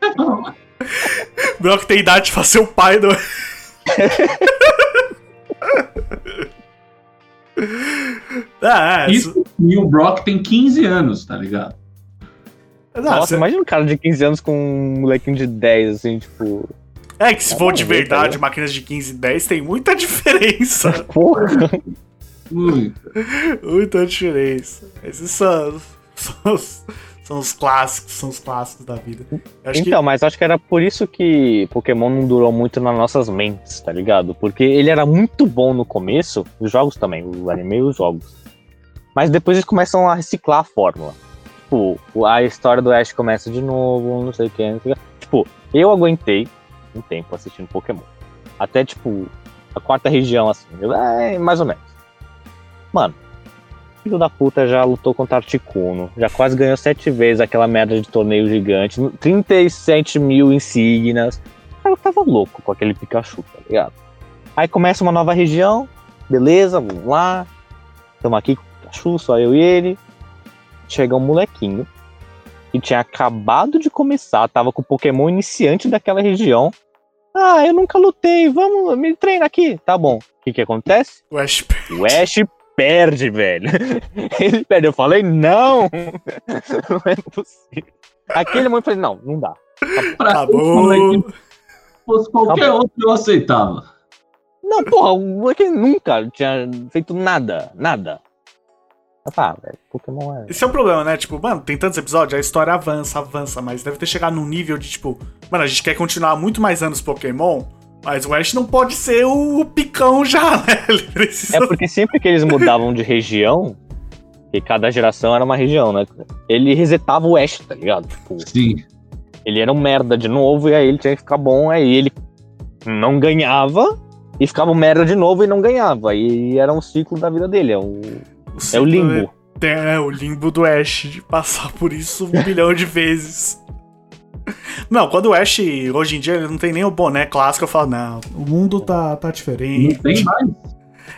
Brock tem idade pra ser o pai do. ah, é, isso. E o Brock tem 15 anos, tá ligado? Nossa, cê- imagina um cara de 15 anos com um molequinho de 10, assim, tipo. é que se for de tá verdade, máquinas de 15 e 10 tem muita diferença. Porra. Ui, muita diferença. Esses são, são, os, são os clássicos, são os clássicos da vida. Então, mas acho que era por isso que Pokémon não durou muito nas nossas mentes, tá ligado? Porque ele era muito bom no começo, os jogos também, o anime e os jogos. Mas depois eles começam a reciclar a fórmula. Tipo, a história do Ash começa de novo, não sei o que, não sei o que. Tipo, eu aguentei um tempo assistindo Pokémon. Até, tipo, a quarta região, assim. eu- É, mais ou menos. Mano, filho da puta já lutou contra Articuno, já quase ganhou sete vezes aquela merda de torneio gigante, 37 mil insígnias. O cara tava louco com aquele Pikachu, tá ligado? Aí começa uma nova região, beleza, vamos lá. Estamos aqui com o Pikachu, só eu e ele. Chega um molequinho que tinha acabado de começar, tava com o Pokémon iniciante daquela região. Ah, eu nunca lutei, vamos, me treina aqui. Tá bom. O que que acontece? O Ash O Ash perde, velho. Ele perde. Eu falei, não! Não é possível. Aquele momento eu falei, não, não dá. pra acabou. esse moleque, se fosse qualquer Acabou. outro, eu aceitava. Não, porra, o moleque nunca tinha feito nada, nada. Ah, velho, Pokémon é. Esse é o problema, né? Tipo, mano, tem tantos episódios, a história avança, avança, mas deve ter chegado num nível de, tipo, mano, a gente quer continuar muito mais anos Pokémon, mas o Ash não pode ser o picão já, né? Precisa. É porque sempre que eles mudavam de região, que cada geração era uma região, né? Ele resetava o Ash, tá ligado? Tipo, Sim. ele era um merda de novo e aí ele tinha que ficar bom, aí ele não ganhava e ficava um merda de novo e não ganhava. E era um ciclo da vida dele, é o, é o limbo. É, o limbo do Ash, de passar por isso um bilhão de vezes. Não, quando o Ash, hoje em dia, ele não tem nem o boné clássico, eu falo, não, o mundo tá, tá Não diferente. tem mais.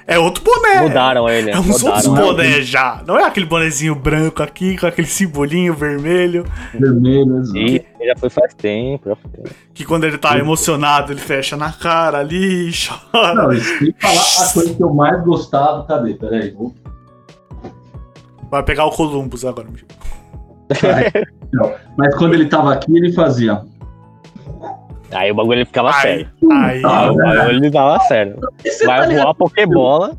É outro boné. Mudaram ele. É uns outros mudaram boné já. Não é aquele bonezinho branco aqui, com aquele simbolinho vermelho. Vermelho, exato. Já foi faz tempo, já foi tempo. Que quando ele tá emocionado, ele fecha na cara ali e chora. Não, e falar a coisa que eu mais gostava. Cadê? Peraí. Vou... Vai pegar o Columbus agora. Michel. Não, Mas quando ele tava aqui, ele fazia. Aí o bagulho ele ficava Aí, sério. aí. Ah, Aí o bagulho ele tava sério. Vai tá voar Pokébola.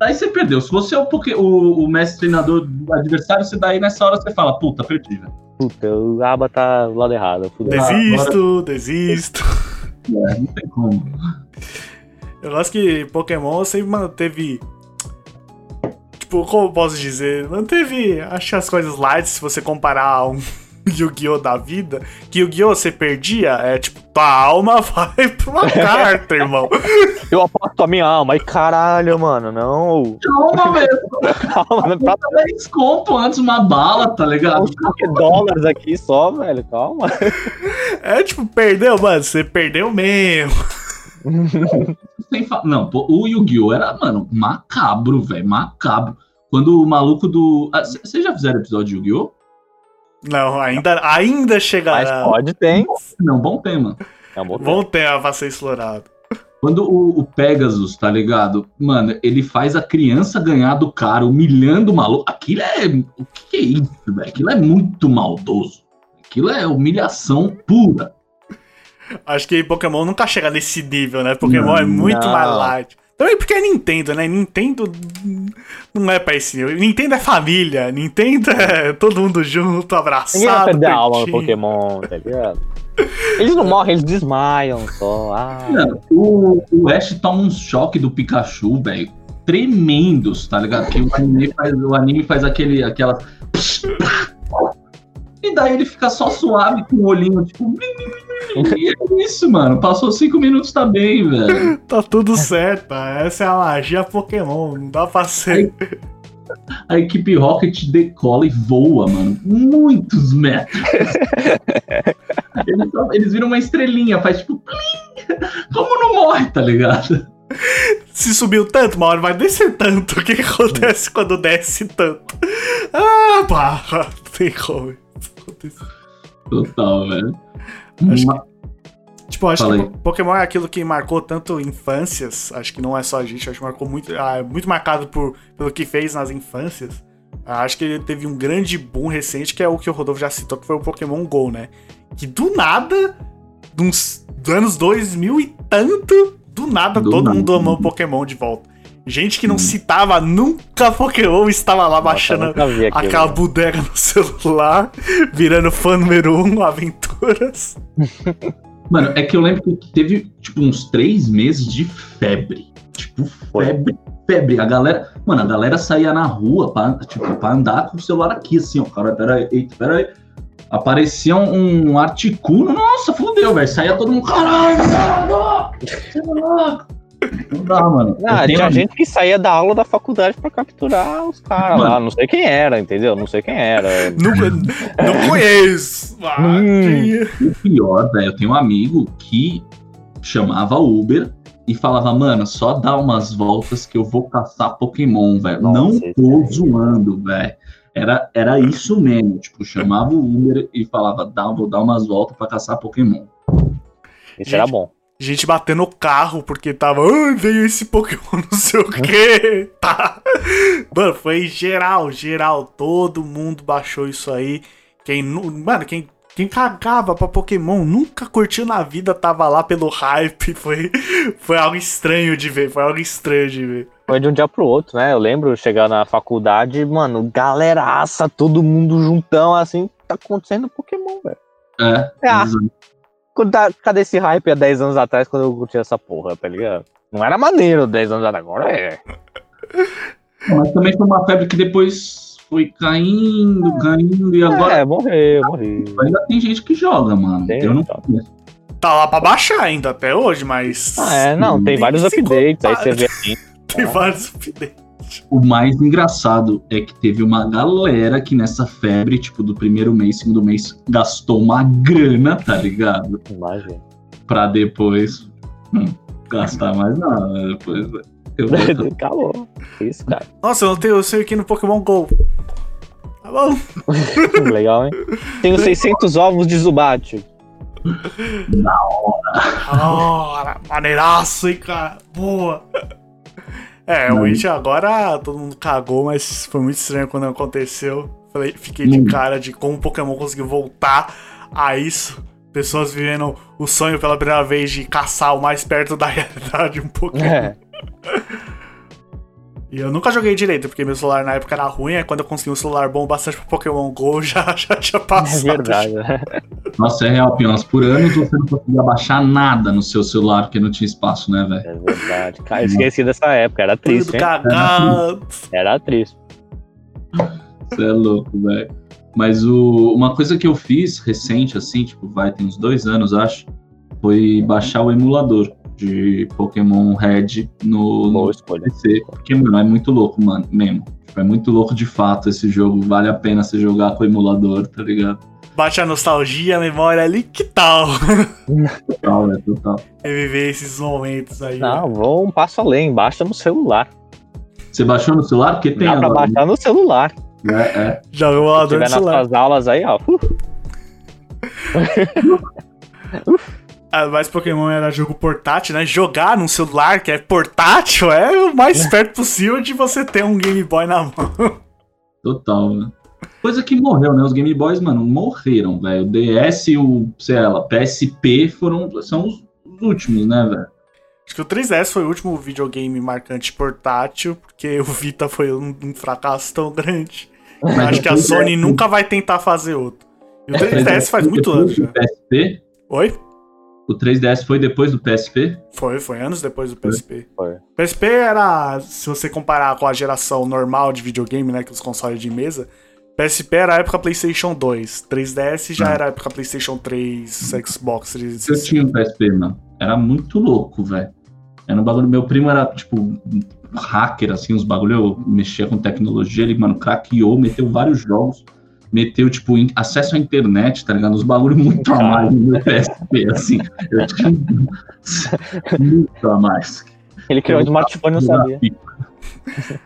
Aí você perdeu. Se você é o, poké- o, o mestre treinador do adversário, você daí nessa hora você fala, puta, perdi, velho. Puta, o Aba tá do lado errado. fudeu. Desisto, desisto. É, não tem como. Eu gosto que Pokémon sempre manteve. Tipo, como eu posso dizer? Manteve, acho que as coisas light se você comparar a um Yu-Gi-Oh! da vida. Que Yu-Gi-Oh! você perdia, é tipo, tua alma vai pra uma carta, irmão. Eu aposto a minha alma. Aí caralho, mano, não. Calma, velho. Calma, né? Pra 10 conto antes uma bala, tá ligado? Poké dólares aqui só, velho. Calma. É tipo, perdeu, mano, você perdeu mesmo. Sem fa- Não, pô, o Yu-Gi-Oh! era, mano, macabro, velho. Macabro. Quando o maluco do. Ah, Vocês já fizeram episódio de Yu-Gi-Oh? Não, ainda, ainda Mas chegará. pode, tem. Não, bom tema. É um bom ter pra ser explorado. Quando o, o Pegasus, tá ligado? Mano, ele faz a criança ganhar do cara, humilhando o maluco. Aquilo é. O que, que é isso, velho? Aquilo é muito maldoso. Aquilo é humilhação pura. Acho que Pokémon nunca chega nesse nível, né? Pokémon Não, é muito não. mais light. Também porque é Nintendo, né? Nintendo não é pra esse nível. Nintendo é família. Nintendo é todo mundo junto, abraçado. Ninguém vai perder a alma no. Pokémon, tá ligado? Eles não morrem, eles desmaiam só. Ah, Mano, o, o Ash toma um choque do Pikachu, velho. Tremendos, tá ligado? Que o anime faz, o anime faz aquele, aquela. E daí ele fica só suave com o olhinho, tipo. E é isso, mano. Passou cinco minutos, tá bem, velho. Tá tudo certo. Essa é a magia Pokémon. Não dá pra ser. A equipe Rocket decola e voa, mano. Muitos metros. Eles, só- eles viram uma estrelinha, faz tipo. plim. Como não morre, tá ligado? Se subiu tanto, uma hora vai descer tanto. O que, que acontece quando desce tanto? Ah, pá. Não tem como. Total, velho. Acho Uma- Tipo, acho Fala que Pokémon é aquilo que marcou tanto infâncias. Acho que não é só a gente, acho que marcou muito. Ah, é muito marcado por, pelo que fez nas infâncias. Ah, acho que ele teve um grande boom recente, que é o que o Rodolfo já citou, que foi o Pokémon GO, né? Que do nada, dos anos 2000 e tanto, do nada Do todo nada. mundo amou Pokémon de volta. Gente que não citava nunca Pokémon estava lá baixando aquela bodega no celular, virando fã número um, aventuras. Mano, é que eu lembro que teve, tipo, uns três meses de febre. Tipo, febre, febre. A galera, mano, a galera saía na rua pra, tipo, pra andar com o celular aqui, assim, ó. Cara, peraí, eita, peraí. Aparecia um, um articuno, nossa, fudeu, velho. Saía todo mundo, caralho, caralho. Não dá, mano. Ah, tenho tinha amigo- gente que saía da aula da faculdade pra capturar os caras lá. Não sei quem era, entendeu? Não sei quem era. Não, não conheço. Ah, Hum. que- O pior, velho, eu tenho um amigo que chamava Uber e falava, mano, só dá umas voltas que eu vou caçar Pokémon, velho. Não tô zoando, velho. Era, era isso mesmo, tipo, chamava o Uber e falava, dá, vou dar umas voltas pra caçar Pokémon. Isso era bom. Gente batendo o carro porque tava. Ah, veio esse Pokémon, não sei o que. Tá. Mano, foi geral, geral. Todo mundo baixou isso aí. Quem. Mano, quem. Quem cagava pra Pokémon, nunca curtiu na vida, tava lá pelo hype. Foi, foi algo estranho de ver. Foi algo estranho de ver. Foi de um dia pro outro, né? Eu lembro chegar na faculdade, mano, galeraça, todo mundo juntão, assim, tá acontecendo Pokémon, velho. É, Ah. Quando tá- Cadê esse hype há 10 anos atrás quando eu curti essa porra, tá ligado? Não era maneiro 10 anos atrás, agora é. mas também foi uma febre que depois foi caindo, caindo, e agora É, morreu, morreu. ainda tem gente que joga, mano. Tem, eu não conheço. Tá lá pra baixar ainda até hoje, mas. Ah, é, não, tem Nem vários se updates, aí compara. você vê assim. Tem vários updates. O mais engraçado é que teve uma galera que nessa febre, tipo, do primeiro mês, segundo mês, gastou uma grana, tá ligado? Imagina. Pra depois hum, gastar mais nada. né? Depois, Eu vou- Acabou. Isso, cara. Nossa, eu não tenho, eu sei aqui no Pokémon GO. Tá bom. Legal, hein? Tenho 600 ovos de Zubat. Ora, maneiraço, hein, cara. Boa. É, o Witch agora todo mundo cagou, mas foi muito estranho quando aconteceu. Falei, fiquei de Hum. cara de como o Pokémon conseguiu voltar a isso. Pessoas vivendo o sonho pela primeira vez de caçar o mais perto da realidade um Pokémon. É. E eu nunca joguei direito, porque meu celular na época era ruim, aí quando eu consegui um celular bom bastante pro Pokémon GO, já, já tinha É passado. verdade. né? Nossa, é real, Piolas. Por anos você não conseguia baixar nada no seu celular porque não tinha espaço, né, velho? É verdade. Cara, eu esqueci dessa época. Era triste, Tudo hein? cagado. Era triste. Você é louco, velho. Mas o, uma coisa que eu fiz recente, assim, tipo, vai, tem uns dois anos, acho, foi baixar o emulador de Pokémon Red no, Boa no escolha. PC. Porque, mano, é muito louco, mano, mesmo. Tipo, é muito louco de fato esse jogo. Vale a pena você jogar com o emulador, tá ligado? Bate a nostalgia, a memória ali, que tal? Total, é total. Reviver esses momentos aí. né? Não, vou um passo além. Baixa no celular. Você baixou no celular? Porque tem Dá pra agora, baixar no celular. né? É. Joga o Se emulador tiver nas suas aulas aí, ó. uh, mas Pokémon era jogo portátil, né? Jogar num celular que é portátil é o mais perto possível de você ter um Game Boy na mão. Total, né? Coisa que morreu, né? Os Game Boys, mano, morreram, velho. O DS e o, sei lá, PSP foram, são os os últimos, né, velho? Acho que o 3DS foi o último videogame marcante portátil, porque o Vita foi um, um fracasso tão grande. Mas Acho que a Sony 3DS nunca vai tentar fazer outro. E o É, 3DS faz muito anos já. PSP? Oi? O 3DS foi depois do PSP? Foi, foi anos depois do PSP. Foi. PSP era, se você comparar com a geração normal de videogame, né, que os consoles de mesa, PSP era a época PlayStation 2, 3DS já Ah. era a época PlayStation 3, Xbox Eu 360. tinha um PSP, mano. Era muito louco, velho. Era um bagulho. Meu primo era, tipo, hacker, assim, uns bagulho. Eu mexia com tecnologia. Ele, mano, craqueou, meteu vários jogos. Meteu, tipo, in- acesso à internet, tá ligado? Uns bagulho muito a mais no meu PSP, assim. Eu tinha muito a mais. Ele criou um smartphone, não sabia.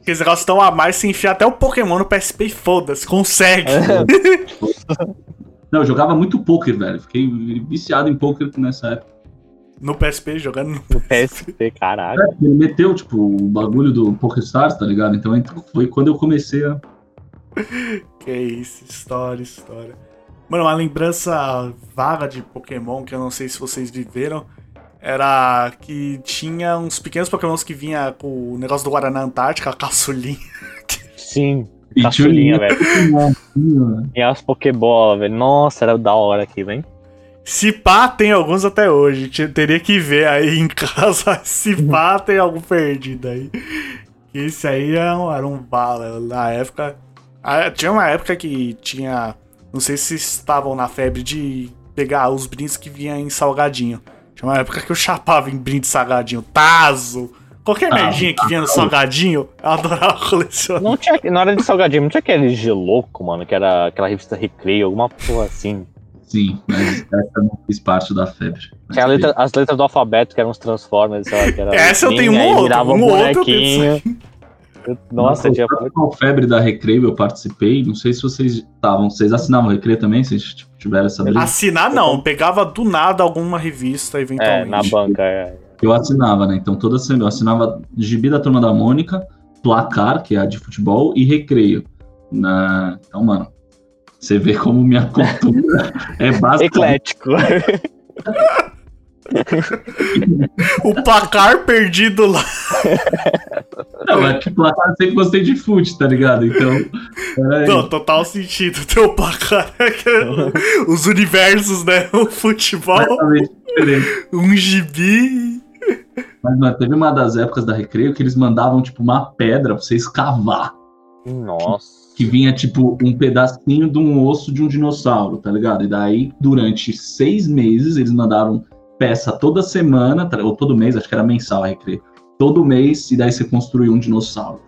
Aqueles negócios tão a mais, se enfiar até o Pokémon no PSP e foda-se, consegue. É. Não, eu jogava muito poker, velho. Fiquei viciado em poker nessa época. No PSP, jogando no... No PSP, caralho. É, Ele meteu, tipo, o bagulho do PokerStars, tá ligado? Então então, foi quando eu comecei a. Que isso, história, história. Mano, uma lembrança vaga de Pokémon, que eu não sei se vocês viveram, era que tinha uns pequenos Pokémons que vinha com o negócio do Guaraná Antártica, a caçulinha. Sim. E Caçulinha, velho. E as Pokébola, velho. Nossa, era da hora aqui, velho. Se pá, tem alguns até hoje. Te- Teria que ver aí em casa. Se pá, tem algum perdido aí. Esse aí era um, era um bala. Na época. Ah, Tinha uma época que tinha. Não sei se estavam na febre de pegar os brindes que vinha em salgadinho. Tinha uma época que eu chapava em brinde salgadinho. Tazo! Qualquer Ah, merdinha que vinha no salgadinho, eu adorava colecionar. Não tinha, na hora de salgadinho, não tinha aquele Geloco, mano, que era aquela revista Recreio, alguma porra assim. Sim, mas essa não fiz parte da febre. Tinha letra- as letras do alfabeto, que eram os Transformers, sei lá, que era Essa eu tenho um outro, um outro eu bonequinho. Eu- Nossa, tinha Sabe qual febre da Recreio eu participei? Não sei se vocês estavam. Vocês assinavam Recreio também? Vocês tipo, tiveram essa brisa? Assinar não, pegava do nada alguma revista É, eventualmente. na banca. É. Eu assinava, né? Então toda semana eu assinava Gibi da Turma da Mônica, Placar, que é a de futebol, e Recreio. Na... Então, mano, você vê como minha cultura é basicamente Eclético. O placar perdido lá. Não, é que placar eu sempre gostei de fute, tá ligado? Então. Não, total sentido. Teu placar é que é os universos, né? O futebol, um gibi. Mas, mano, teve uma das épocas da Recreio que eles mandavam, tipo, uma pedra pra você escavar. Nossa. Que vinha, tipo, um pedacinho de um osso de um dinossauro, tá ligado? E daí, durante seis meses, eles mandaram peça toda semana, ou todo mês, acho que era mensal a Recreio. Todo mês, e daí você construiu um dinossauro.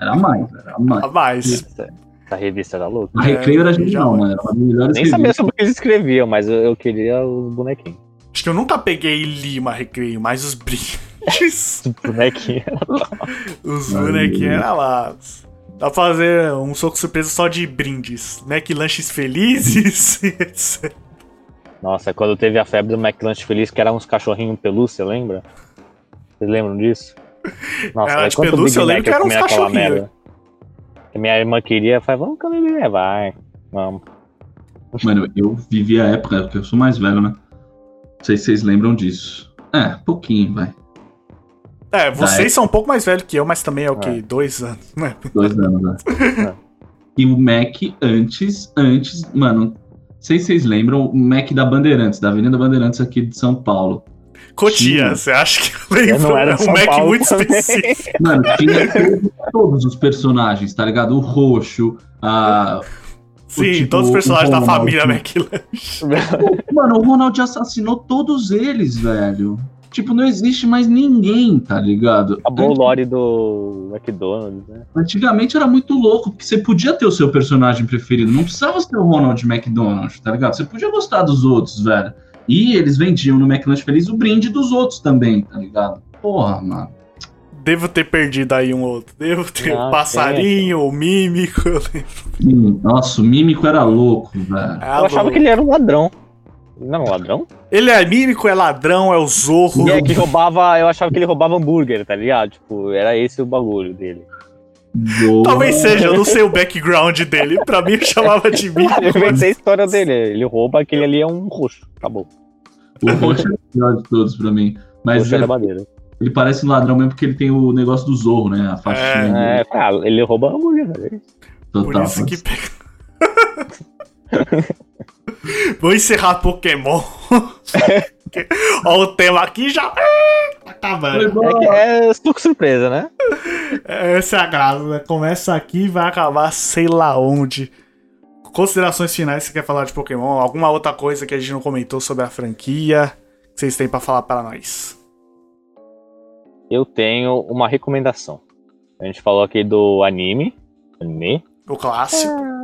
Era mais, era mais. A mais. Essa, revista era louca. A Recreio era É, genial, já- mano. Era uma Nem sabia sobre o que eles escreviam, mas eu, eu queria os bonequinhos. Acho que eu nunca peguei Lima Recreio, mas os brindes. lanches. Bonequinho. Os bonequinhos eram lá. Dá pra fazer um soco surpresa só de brindes. Mac lanches felizes. etc. Nossa, quando teve a febre do McLanche Feliz, que era uns cachorrinhos pelúcia, lembra? Vocês lembram disso? Nossa, Era de quanto pelúcia, eu lembro que eram uns cachorrinhos. Que minha irmã queria, eu falei, vamos comer Big Mac, vai. Vamos. Mano, eu vivi a época, porque eu sou mais velho, né? Não sei se vocês lembram disso. É, pouquinho, vai. É, vocês é. são um pouco mais velhos que eu, mas também é o quê? É. Dois anos, né? Dois anos, né? E o Mac antes, antes, mano, sei se vocês lembram, o Mac da Bandeirantes, da Avenida Bandeirantes aqui de São Paulo. Cotia, você acha que eu lembro? Eu não era um São Mac Paulo muito também. específico. Mano, tinha todos, todos os personagens, tá ligado? O roxo, a. Sim, tipo, todos os personagens o da família McLanche. Mano, o Ronald assassinou todos eles, velho. Tipo, não existe mais ninguém, tá ligado? Acabou o lore do McDonald's, né? Antigamente era muito louco, porque você podia ter o seu personagem preferido. Não precisava ser o Ronald McDonald, tá ligado? Você podia gostar dos outros, velho. E eles vendiam no McLanche Feliz o brinde dos outros também, tá ligado? Porra, mano. Devo ter perdido aí um outro. Devo ter Ah, o passarinho, o mímico. eu lembro. Nossa, o mímico era louco, velho. Ah, Eu achava que ele era um ladrão. Não, um ladrão? Ele é mímico, é ladrão, é o zorro. E é que roubava, eu achava que ele roubava hambúrguer, tá ligado? Tipo, era esse o bagulho dele. Boa. Talvez seja, eu não sei o background dele. Pra mim, eu chamava de mímico. Eu mas- inventei a história dele. Ele rouba aquele ali é um roxo. Acabou. O roxo é o melhor de todos pra mim. Mas roxo é, é ele parece um ladrão mesmo porque ele tem o negócio do zorro, né? A faixinha. É, dele. cara, ele rouba hambúrguer, velho. Por Total. isso que pega. Vou encerrar Pokémon. Ó, o tema aqui já. Tá acabando. É que é suco surpresa, né? Essa é a graça, né? Começa aqui e vai acabar sei lá onde. Considerações finais que você quer falar de Pokémon? Alguma outra coisa que a gente não comentou sobre a franquia que vocês têm pra falar para nós? Eu tenho uma recomendação. A gente falou aqui do anime. Anime. O clássico. É,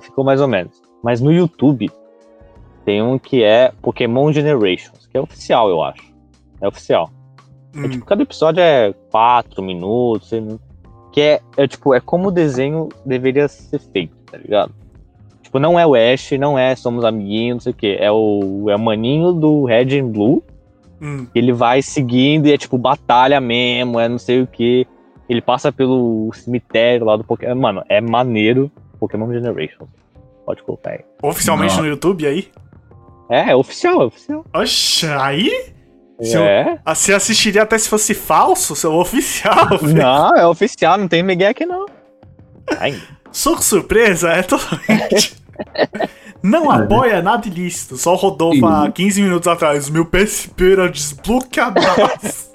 ficou mais ou menos. Mas no YouTube tem um que é Pokémon Generations, que é oficial, eu acho. É oficial. É, Hum, tipo, cada episódio é 4 minutos. Que é, é tipo, é como o desenho deveria ser feito, tá ligado? Tipo, não é o Ash, não é Somos Amiguinhos, não sei o quê. É o, é o maninho do Red and Blue. hum. Ele vai seguindo e é tipo batalha mesmo, é não sei o que. Ele passa pelo cemitério lá do Pokémon. Mano, é maneiro Pokémon Generations. Pode colocar aí. Oficialmente Não. no YouTube aí? É, é oficial, é oficial. Oxe, aí? Se eu- É. Ah, Você assistiria até se fosse falso, seu oficial. velho. Não, é oficial, não tem Miguel aqui não. Soco surpresa é totalmente. Não apoia nada ilícito. Só rodou há 15 minutos atrás. Meu PSP era desbloqueado.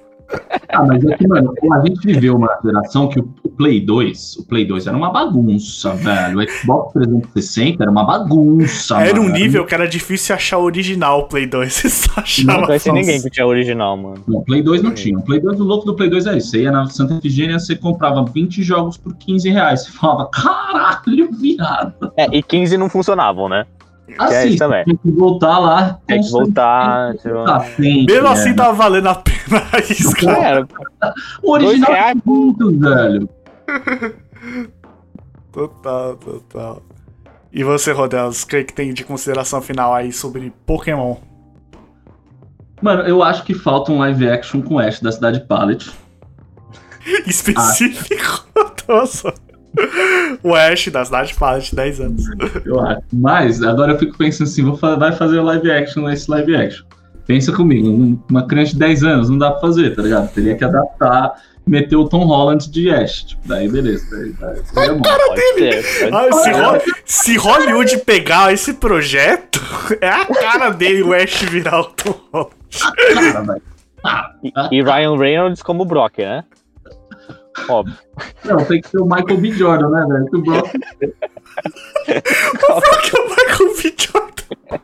Ah, mas é que, mano, a gente viveu uma geração que o Play 2, o Play 2 era uma bagunça, velho. O Xbox 360 era uma bagunça. era um mano. nível que era difícil achar o original o Play 2. Você só Não achava. conhece falso. ninguém que tinha original, mano. Não, Play 2 não tinha. O Play 2, o louco do Play 2 é isso. Você ia na Santa Efigênia, você comprava 20 jogos por 15 reais. Você falava, caralho, viado. É, e 15 não funcionavam, né? Assim, isso também. tem que voltar lá. Tem que voltar. Tá, sempre, Mesmo assim, né? tava valendo a pena isso, É, cara. O original é muito, velho. Total, total. E você, Rodelas, o que, que tem de consideração final aí sobre Pokémon? Mano, eu acho que falta um live action com Ash da Cidade Palette. Específico. Nossa. O Ash da Cidade Palette, 10 anos. Eu acho. Mas agora eu fico pensando assim, vou fa- vai fazer o live action nesse live action. Pensa comigo, um- uma criança de 10 anos não dá pra fazer, tá ligado? Teria que adaptar, meter o Tom Holland de Ash. Tipo, daí beleza. Daí, daí, seria bom. Pode ser, pode Ah, se, Ho- se Hollywood pegar esse projeto, é a cara dele o Ash virar o Tom Holland. Cara. Ah, E, e Ryan Reynolds como Brock, né? Óbvio. não, tem que ser o Michael B. Jordan, né, velho? Que o Brock Brock é o Michael B. Jordan.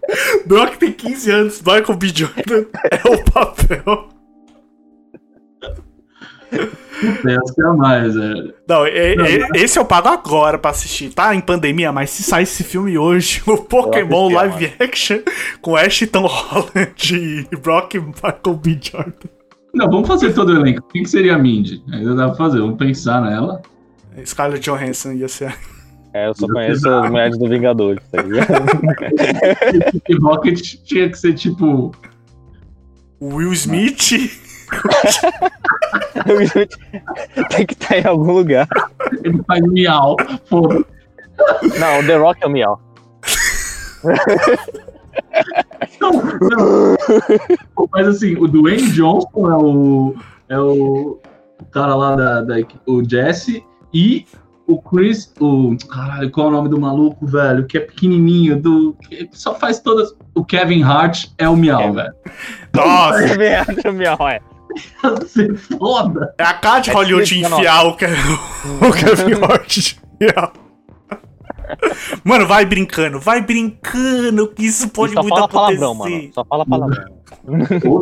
Brock tem 15 anos, Michael B. Jordan é o papel. Peço que é mais, velho. Não, é- é- esse eu pago agora pra assistir. Tá em pandemia, mas se sair esse filme hoje, o Pokémon live action com Ashton Holland e Brock Michael B. Jordan. Não, vamos fazer todo o elenco. Quem que seria a Mindy? Ainda dá pra fazer, vamos pensar nela. Scarlett Johansson ia ser. É, eu só conheço as mulheres do Vingadores, tá ligado? E Rocket tinha que ser tipo. Will Smith. Tem que estar em algum lugar. Ele faz miau. Foda. Não, o The Rock é o Miau. Não, não. Mas assim, o Dwayne Johnson é o. É o, o cara lá da, da equipe- o Jesse e o Chris. O. Caralho, qual é o nome do maluco, velho? Que é pequenininho, do. Que só faz todas. O Kevin Hart é o miau, É. velho. Nossa, Também acho o Miau, é. Você foda. é a cara de É Hollywood enfiar o, Ke- o Kevin Hart. de real. Mano, vai brincando, vai brincando, que isso pode só muito fala acontecer. palavrão, mano. Só fala palavrão.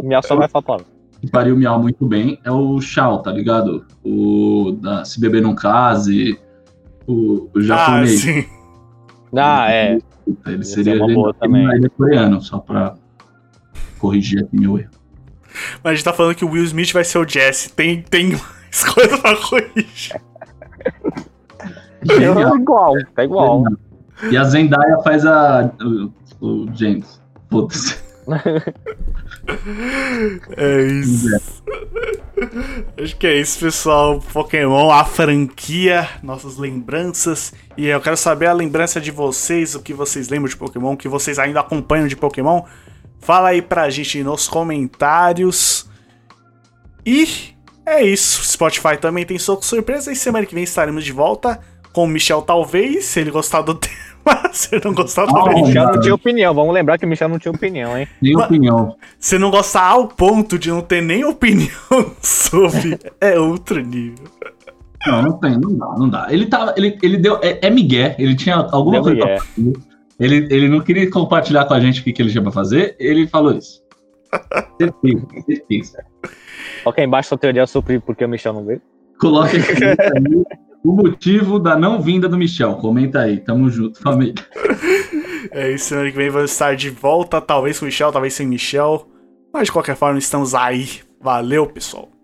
Miau só vai falar palavrão. que pariu miau muito bem é o Shao, tá ligado? O da Se Beber Não Case, o, o Ah, japonês. sim. Ah, é. Ele seria é uma também. Ele é coreano, só pra corrigir aqui meu erro. Mas a gente tá falando que o Will Smith vai ser o Jesse. Tem, tem mais coisa pra corrigir. Genial. É igual, tá igual. E a Zendaya faz a. O, o James. Foda-se. É isso. Acho que é isso, pessoal. Pokémon, a franquia, nossas lembranças. E eu quero saber a lembrança de vocês, o que vocês lembram de Pokémon, o que vocês ainda acompanham de Pokémon. Fala aí pra gente nos comentários. E é isso. Spotify também tem soco surpresa. E semana que vem estaremos de volta com o Michel, talvez, se ele gostar do tema. Se não gostar, Ah, O também. Michel não tinha opinião. Vamos lembrar que o Michel não tinha opinião, hein? Nem Mas- opinião. Se não gostar ao ponto de não ter nem opinião sobre, é outro nível. Não, não tem, não dá, não dá. Ele tava. Ele, ele deu. É, é Miguel, ele tinha alguma Deu coisa pra fazer. Ele, ele não queria compartilhar com a gente o que, que ele tinha pra fazer, ele falou isso. Certeza, certeza. Coloca aí embaixo sua teoria sobre por que o Michel não veio. Coloque aqui o motivo da não vinda do Michel. Comenta aí, tamo junto, família. É isso, semana que vem vamos estar de volta, talvez com Michel, talvez sem Michel. Mas de qualquer forma, estamos aí. Valeu, pessoal.